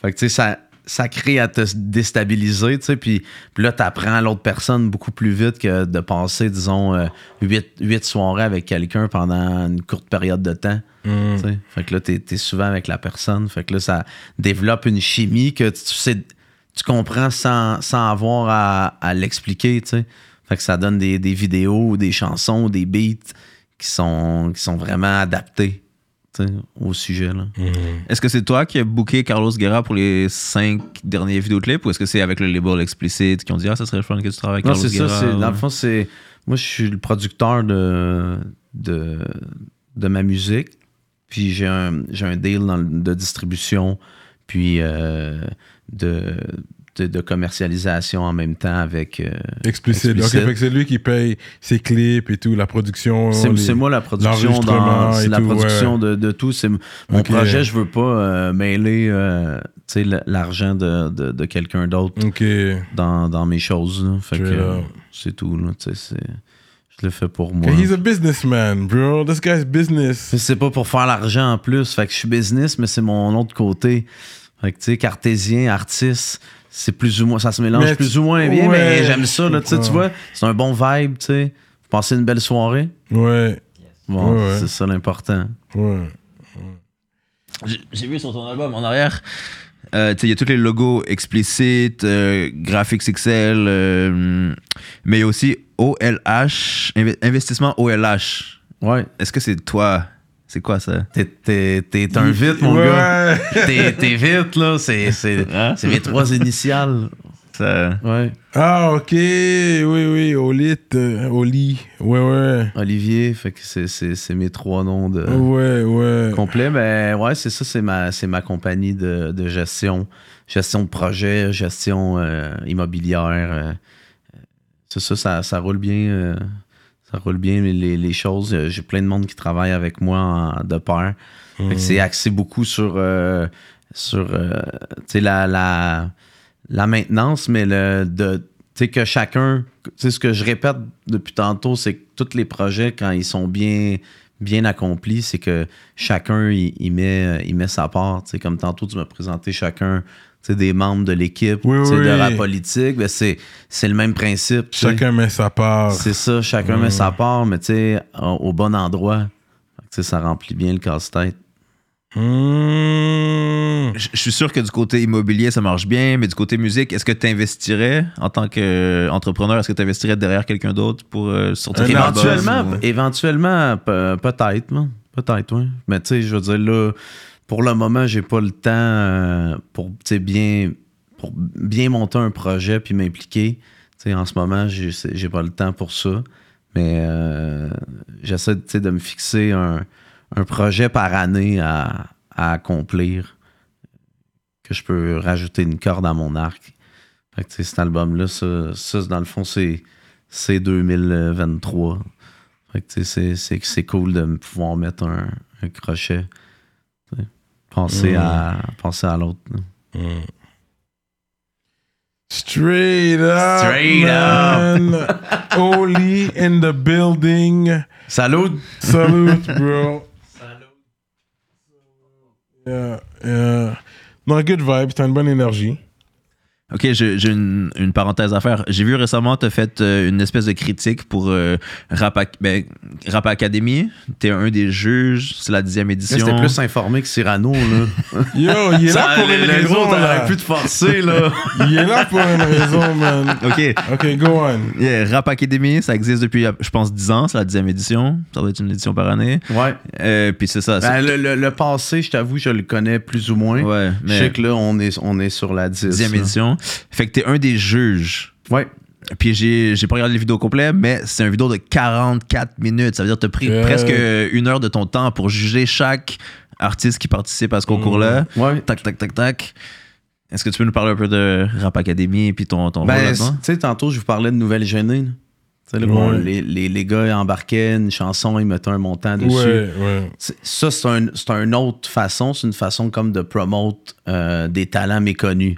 Fait que, tu sais, ça, ça crée à te déstabiliser, tu sais, puis, puis là, t'apprends l'autre personne beaucoup plus vite que de passer, disons, euh, huit, soirées avec quelqu'un pendant une courte période de temps. Mm. tu sais. Fait que là, t'es, souvent avec la personne. Fait que là, ça développe une chimie que tu sais, tu comprends sans, sans avoir à, à l'expliquer, tu sais. Fait que ça donne des, des vidéos, des chansons, des beats qui sont, qui sont vraiment adaptés, au sujet, là. Est-ce que c'est toi qui as booké Carlos Guerra pour les cinq derniers vidéoclips ou est-ce que c'est avec le label Explicit qui ont dit Ah, ça serait le fun que tu travailles avec Non, Carlos c'est. Guerra c'est- ou- Dans le fond, c'est. Moi, je suis le producteur de, de, de ma musique. Puis j'ai un, un deal dans de distribution, puis euh, de, de, de commercialisation en même temps avec. euh. Explicit. C'est lui qui paye ses clips et tout, la production. C'est moi la production dans et la tout, production ouais. de, de tout. C'est mon projet. Je veux pas euh, mêler euh, l'argent de, de, quelqu'un d'autre dans, dans mes choses. là. Fait que Straight up. c'est tout. Là, je le fais pour moi. He's a businessman, bro. This guy's business. Mais C'est pas pour faire l'argent en plus. Fait que je suis business, mais c'est mon autre côté. Fait que tu sais, cartésien, artiste, c'est plus ou moins. Ça se mélange Mais plus tu- ou moins bien, ouais, mais j'aime ça. je Là, tu sais, tu comprends. vois, c'est un bon vibe, tu sais. Passer une belle soirée. Ouais. Bon, Ouais, ouais. c'est ça l'important. Ouais. J'ai- J'ai vu sur ton album en arrière, euh, tu sais, il y a tous les logos explicites, euh, graphics XL, euh, mais il y a aussi OLH, inve- investissement OLH. Ouais. Est-ce que c'est toi C'est quoi ça? T'es, t'es, t'es un vite, mon Ouais. gars. T'es, t'es vite, là. C'est, c'est, Hein? c'est mes trois initiales. Ça- Ouais. Ah, ok. Oui, oui. Lit. euh, lit. Ouais, ouais. Olivier, fait que c'est, c'est, c'est mes trois noms de Ouais, ouais. complet. Mais ouais, c'est ça, c'est ma, c'est ma compagnie de, de gestion. Gestion de projet, gestion euh, immobilière. euh, c'est ça, ça, ça roule bien. euh, ça roule bien les, les choses. Euh, J'ai plein de monde qui travaille avec moi en- de pair. Que c'est axé beaucoup sur, euh, sur euh, la, la, la maintenance, mais le de que chacun, ce que je répète depuis tantôt, c'est que tous les projets quand ils sont bien bien accomplis, c'est que chacun il, il met il met sa part, tu sais comme tantôt tu m'as présenté chacun des membres de l'équipe Oui, oui. de la politique, ben c'est c'est le même principe. Chacun met sa part. C'est ça, chacun met sa part, mais tu sais, au au bon endroit. Que, ça remplit bien le casse-tête. Mmh. Je suis sûr que du côté immobilier, ça marche bien, mais du côté musique, est-ce que tu investirais en tant qu'entrepreneur, est-ce que tu investirais derrière quelqu'un d'autre pour euh, sortir album Éventuellement, éventuellement pe- peut-être, man. peut-être, oui. Mais tu sais, je veux dire, là, pour le moment, j'ai pas le temps euh, pour, bien, pour bien monter un projet puis m'impliquer. En ce moment, j'ai pas le temps pour ça. Mais euh, j'essaie de me fixer un, un projet par année à, à accomplir que je peux rajouter une corde à mon arc. Cet album-là, ça, ça, dans le fond, c'est c'est 2023. Fait que, tu sais, c'est- cool de pouvoir mettre un, un crochet. Sais. Penser, à, penser à l'autre. là. Straight up. Straight man. Oli in the building. Salut! Salute, bro. Yeah, yeah. Non, good vibe, t'as une bonne énergie. Ok, j'ai une, une parenthèse à faire. J'ai vu récemment, tu as fait euh, une espèce de critique pour euh, Rap, Ac- ben, Rap Academy. Tu es un des juges, c'est la dixième édition. C'était plus informé que Cyrano, là. Yo, il est là pour une les raison, auraient pu te forcer, là. Il est là pour une raison, man. Ok. Ok, go on. Yeah, Rap Academy, ça existe depuis, je pense, 10 ans. C'est la dixième édition. Ça doit être une édition par année. Ouais. Euh, Puis c'est ça. Ben, le, le- le passé, je t'avoue, je le connais plus ou moins. Ouais, Je mais sais que là, on est, on est sur la 10. dixième édition. Fait que t'es un des juges. Ouais. Puis j'ai j'ai pas regardé les vidéos complètes, mais c'est une vidéo de 44 minutes. Ça veut dire que t'as pris Euh. presque une heure de ton temps pour juger chaque artiste qui participe à ce concours-là. Ouais. Tac, tac, tac, tac. Est-ce que tu peux nous parler un peu de Rap Academy et puis ton, ton rôle Ben, tu là-dedans? sais, tantôt, je vous parlais de Nouvelle Gênée. là. Bon, Ouais. les, les, les gars embarquaient une chanson, ils mettaient un montant dessus. Ouais, ouais. Ça, c'est un, c'est une autre façon. C'est une façon comme de promote euh, des talents méconnus.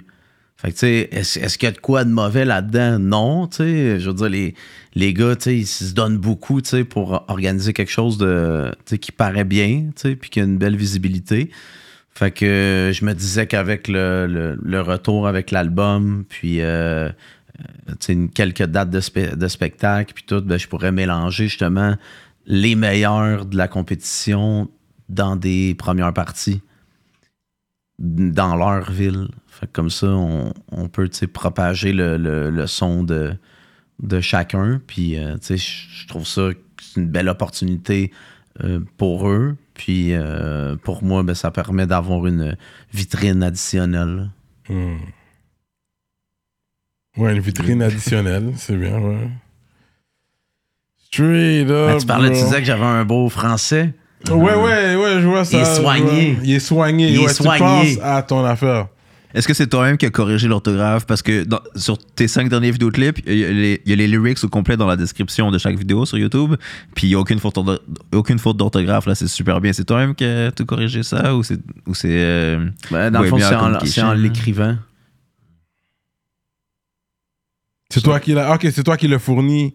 Fait que, tu sais, est-ce, qu'il y a de quoi de mauvais là-dedans? Non, tu sais. Je veux dire, les, les gars, tu sais, ils se donnent beaucoup, tu sais, pour organiser quelque chose de, qui paraît bien, tu sais, puis qui a une belle visibilité. Fait que je me disais qu'avec le, le- retour avec l'album, puis euh, euh, une- quelques dates de, spe- de spectacle, puis tout, ben, je pourrais mélanger justement les meilleurs de la compétition dans des premières parties dans leur ville. Fait que comme ça, on, on peut propager le, le- le son de, de chacun. Puis, euh, je trouve ça une belle opportunité euh, pour eux. Puis, euh, pour moi, ben, ça permet d'avoir une vitrine additionnelle. Hmm. Ouais, une vitrine additionnelle, c'est bien, ouais. Straight up. Ben, tu parlais, tu disais que j'avais un beau français. Ouais, ouais, ouais, je vois ça. Il est vois. soigné. Il est soigné. Il est soigné. Tu penses à ton affaire. Est-ce que c'est toi-même qui as corrigé l'orthographe? Parce que dans- sur tes cinq derniers vidéoclips, il y, a les- il y a les lyrics au complet dans la description de chaque vidéo sur YouTube. Puis il n'y a aucune faute, d'ortho- aucune faute d'orthographe. Là, c'est super bien. C'est toi-même qui as tout corrigé ça? Ou c'est. Ou c'est euh, Ben, dans le fond, c'est en, en l'écrivant. C'est toi qui l'a. Ok, c'est toi qui l'as fourni.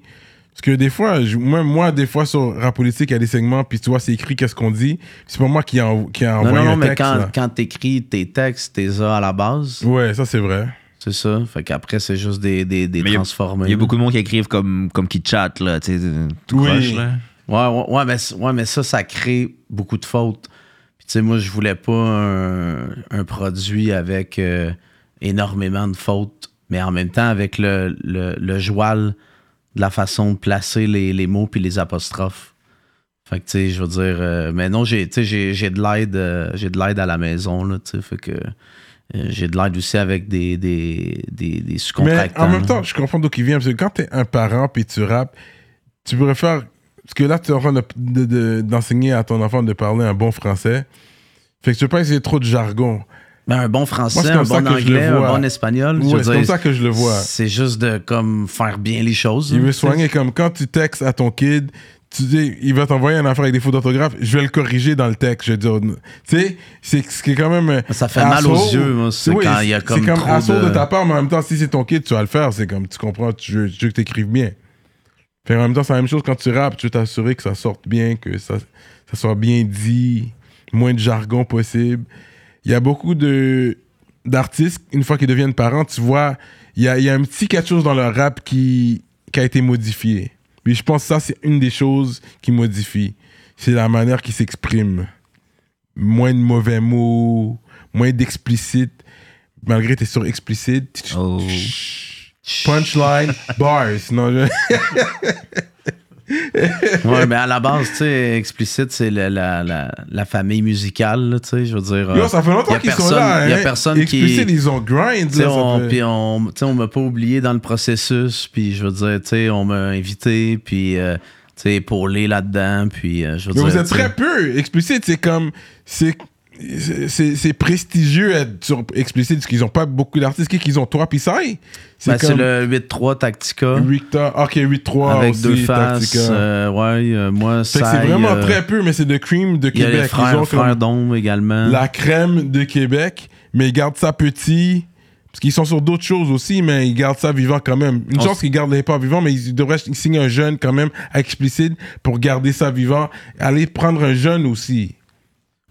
Parce que des fois, je- moi, moi, des fois sur Rap Politique, il y a des segments, puis tu vois, c'est écrit qu'est-ce qu'on dit. C'est pas moi qui a, qui a Non, envoyé non, non, un mais texte. quand, là. quand t'écris tes textes, t'es à la base. Ouais, ça c'est vrai. C'est ça. Fait qu'après, c'est juste des, des, des Mais il y a- transformés. Il y a beaucoup de monde qui écrivent comme, comme qui chatte, là. Tu sais, tout Oui. croche, là. Ouais, ouais, ouais, mais, ouais, mais ça, ça crée beaucoup de fautes. Puis tu sais, moi, je voulais pas un, un produit avec euh, énormément de fautes, mais en même temps avec le, le, le joual de la façon de placer les, les mots puis les apostrophes. Fait que, tu sais, je veux dire, euh, mais non, j'ai, de l'aide, euh, j'ai de l'aide à la maison, là, tu sais, fait que euh, j'ai de l'aide aussi avec des, des, des, sous-contractants. en même temps, je comprends d'où il vient. Parce que quand t'es un parent puis tu rappes, tu pourrais faire. Parce que là, tu es en train de- de- de- d'enseigner à ton enfant de parler un bon français. Fait que tu veux pas essayer trop de jargon. Ben, un bon français, Moi, un bon anglais, un bon espagnol. c'est comme ça que je le vois. C'est juste de comme faire bien les choses. Il hein, veut soigner comme quand tu textes à ton kid, tu dis, il va t'envoyer une affaire avec des fautes d'orthographe, je vais le corriger dans le texte. Je vais dire, tu sais, c'est ce qui est quand même. Ça fait mal aux yeux, c'est Oui, quand il y a comme C'est comme asshole de... de- ta part, mais en même temps, si c'est ton kid, tu vas le faire. C'est comme, tu comprends, tu veux, tu veux que tu écrives bien. Fait en même temps, c'est la même chose quand tu rappes, tu veux t'assurer que ça sorte bien, que ça, ça soit bien dit, moins de jargon possible. Il y a beaucoup de d'artistes, une fois qu'ils deviennent parents, tu vois, il y a, il y a un petit quelque chose dans leur rap qui, qui a été modifié. Puis je pense que ça, c'est une des choses qui modifie. C'est la manière qu'ils s'expriment. Moins de mauvais mots, moins d'explicite. Malgré que t'es sur explicite. Oh. Punchline, bars. Non, je- Ouais, mais à la base, tu sais, explicite, c'est la, la, la, la famille musicale, tu sais, je veux dire. Yo, euh, ça fait longtemps a qu'ils sont là. y a hein. personne qui- Explicite, ils ont grind. Là, on, fait- puis on, on m'a pas oublié dans le processus, puis je veux dire, tu sais, on m'a invité, puis, euh, tu sais, épaulé là-dedans, puis euh, je veux Mais dire. vous êtes tu sais, très peu. Explicite, c'est comme. C'est. C'est prestigieux être sur explicite parce qu'ils ont pas beaucoup d'artistes. Qui qu'ils ont toi puis ça ben, C'est comme le 8-3 Tactica, Victor. Ok, 8-3 avec aussi, deux faces. Tactica. euh, ouais, euh, moi, c'est vraiment très peu, mais c'est de Cream de Il y a Québec. les Ils frères, ont frères comme également. la crème de Québec, mais ils gardent ça petit. Parce qu'ils sont sur d'autres choses aussi, mais ils gardent ça vivant quand même. Une On chance qu'ils gardent les pas vivant, mais ils devraient signer un jeune quand même explicite pour garder ça vivant. Aller prendre un jeune aussi.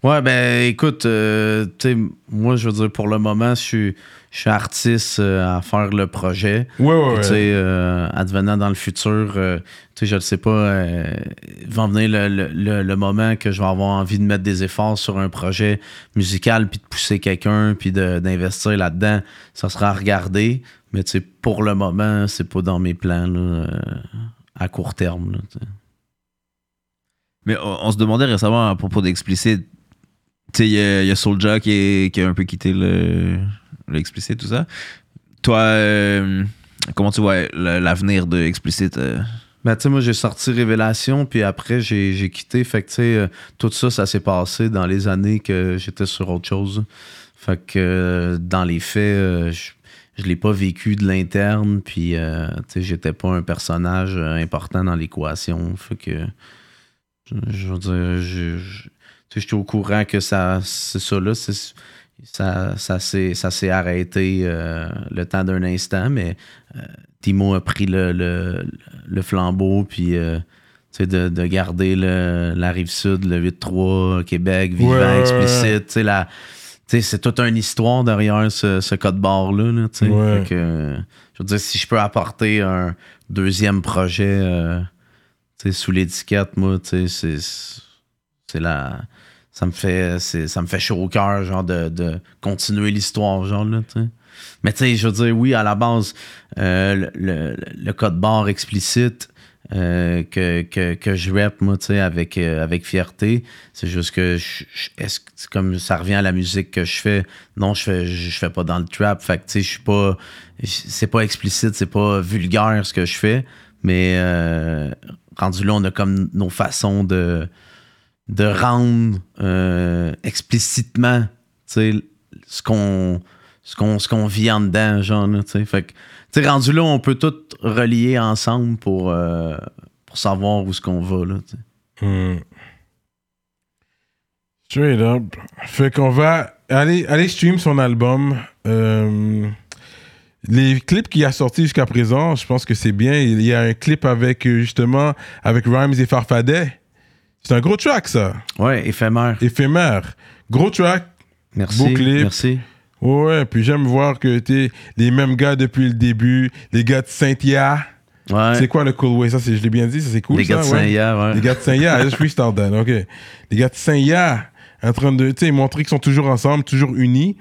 Ouais, ben écoute, euh, moi, je veux dire, pour le moment, je suis, je suis artiste euh, à faire le projet. Ouais, ouais, Puis, euh, advenant dans le futur, euh, tu sais, je ne sais pas, euh, va venir le, le- le- le moment que je vais avoir envie de mettre des efforts sur un projet musical, puis de pousser quelqu'un, puis de- d'investir là-dedans. Ça sera à regarder, mais tu sais, pour le moment, c'est pas dans mes plans là, euh, à court terme. là. Mais on, on se demandait récemment à propos d'Explicit. Il y a, y a Soulja qui, a un peu quitté le, l'Explicit, tout ça. Toi, euh, comment tu vois l'avenir de Explicit euh? Ben, tu sais, moi, j'ai sorti Révélation, puis après, j'ai quitté. Fait que, tu sais, euh, tout ça, ça s'est passé dans les années que j'étais sur autre chose. Fait que, dans les faits, je je l'ai pas vécu de l'interne, puis, tu j'étais pas un personnage important dans l'équation. Fait que, je veux dire, je, j'étais au courant que ça, c'est ça, là, ça, ça s'est ça s'est arrêté euh, le temps d'un instant, mais euh, Timo a pris le, le, le flambeau, puis euh, tu sais, de, de garder le, la rive sud, le 8-3, Québec, vivant, Ouais, explicite. tu sais, la- tu sais, c'est toute une histoire derrière ce, ce code barre-là. là, tu sais. Ouais. Fait que, euh, je veux dire, si je peux apporter un deuxième projet tu sais, sous l'étiquette, moi, tu sais, c'est c'est la ça me fait c'est- ça me fait chaud au cœur genre de, de continuer l'histoire genre là tu sais. Mais tu sais je veux dire oui à la base euh, le, le- code barre explicite euh, que, que, que je rap moi tu sais avec euh, avec fierté. C'est juste que que c'est comme ça revient à la musique que je fais. Non je fais je, fais pas dans le trap. Fait que tu sais je suis pas c'est pas explicite c'est pas vulgaire ce que je fais. Mais euh, rendu là on a comme nos façons de de rendre euh, explicitement ce qu'on ce qu'on vit en dedans genre fait que rendu là on peut tout relier ensemble pour euh, pour savoir où ce qu'on va là. Hmm. Straight up. Fait qu'on va aller, aller stream son album. Euh, les clips qu'il a sortis jusqu'à présent, je pense que c'est bien. Il y a un clip avec, justement, avec Rhymes et Farfadet. C'est un gros track, ça. ouais éphémère Éphémère. Gros track. merci Beau clip. merci Ouais. Puis j'aime voir que t'es les mêmes gars depuis le début. Les gars de Saint-Ya. ouais C'est quoi le Cool Way? Ça, c'est- je l'ai bien dit, ça c'est cool. les gars de ça, ouais. Saint-Hyacinthe ouais Les gars de Saint-Ya, je freestyle Dan, ok. Les gars de Saint-Ya en train de tu sais, montrer qu'ils sont toujours ensemble, toujours unis.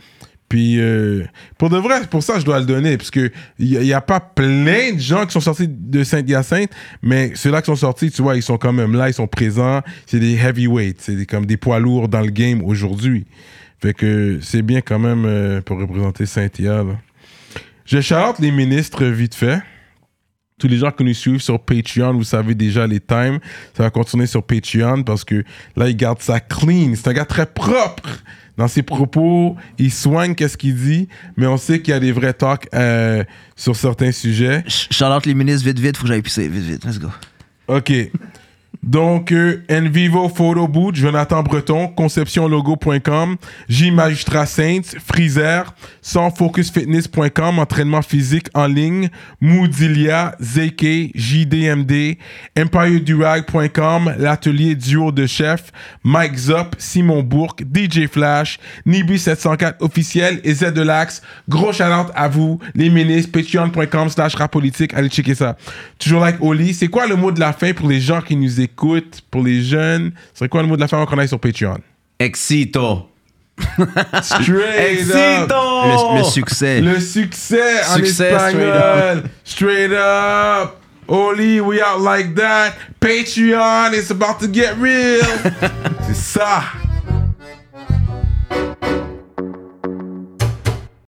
Puis euh, pour de vrai, pour ça, je dois le donner, parce que il n'y a, pas plein de gens qui sont sortis de Saint-Hyacinthe, mais ceux-là qui sont sortis, tu vois, ils sont quand même là, ils sont présents. C'est des heavyweights, c'est comme des poids lourds dans le game aujourd'hui. Fait que c'est bien quand même euh, pour représenter Saint-Hyacinthe. Je shout les ministres vite fait. Tous les gens qui nous suivent sur Patreon, vous savez déjà les times. Ça va continuer sur Patreon parce que là, il garde ça clean. C'est un gars très propre dans ses propos. Il soigne qu'est-ce qu'il dit, mais on sait qu'il y a des vrais talks euh, sur certains sujets. Ch- Shout-out les ministres, vite, vite, faut que j'aille pisser, vite, vite, let's go. OK. Donc, euh, Envivo Photo Boot, Jonathan Breton, conceptionlogo.com, J Magistrat Saints, Freezer, sansfocusfitness.com, entraînement physique en ligne, Moodilia, ZK, JDMD, EmpireDurag.com, l'atelier duo de chef, Mike Zop, Simon Bourque, DJ Flash, Nibu 704 officiel et Z de l'Axe. Gros shout à vous, les ministres, patreon.com slash rapolitique. Allez checker ça. Toujours like Oli. C'est quoi le mot de la fin pour les gens qui nous écoutent, pour les jeunes? C'est quoi le mot de la fin avant qu'on aille sur Patreon? Excito. Straight up. Excito. Le, le succès. Le succès, en Succès, espagnol. Straight up. Oli, we out like that. Patreon, it's about to get real. C'est ça.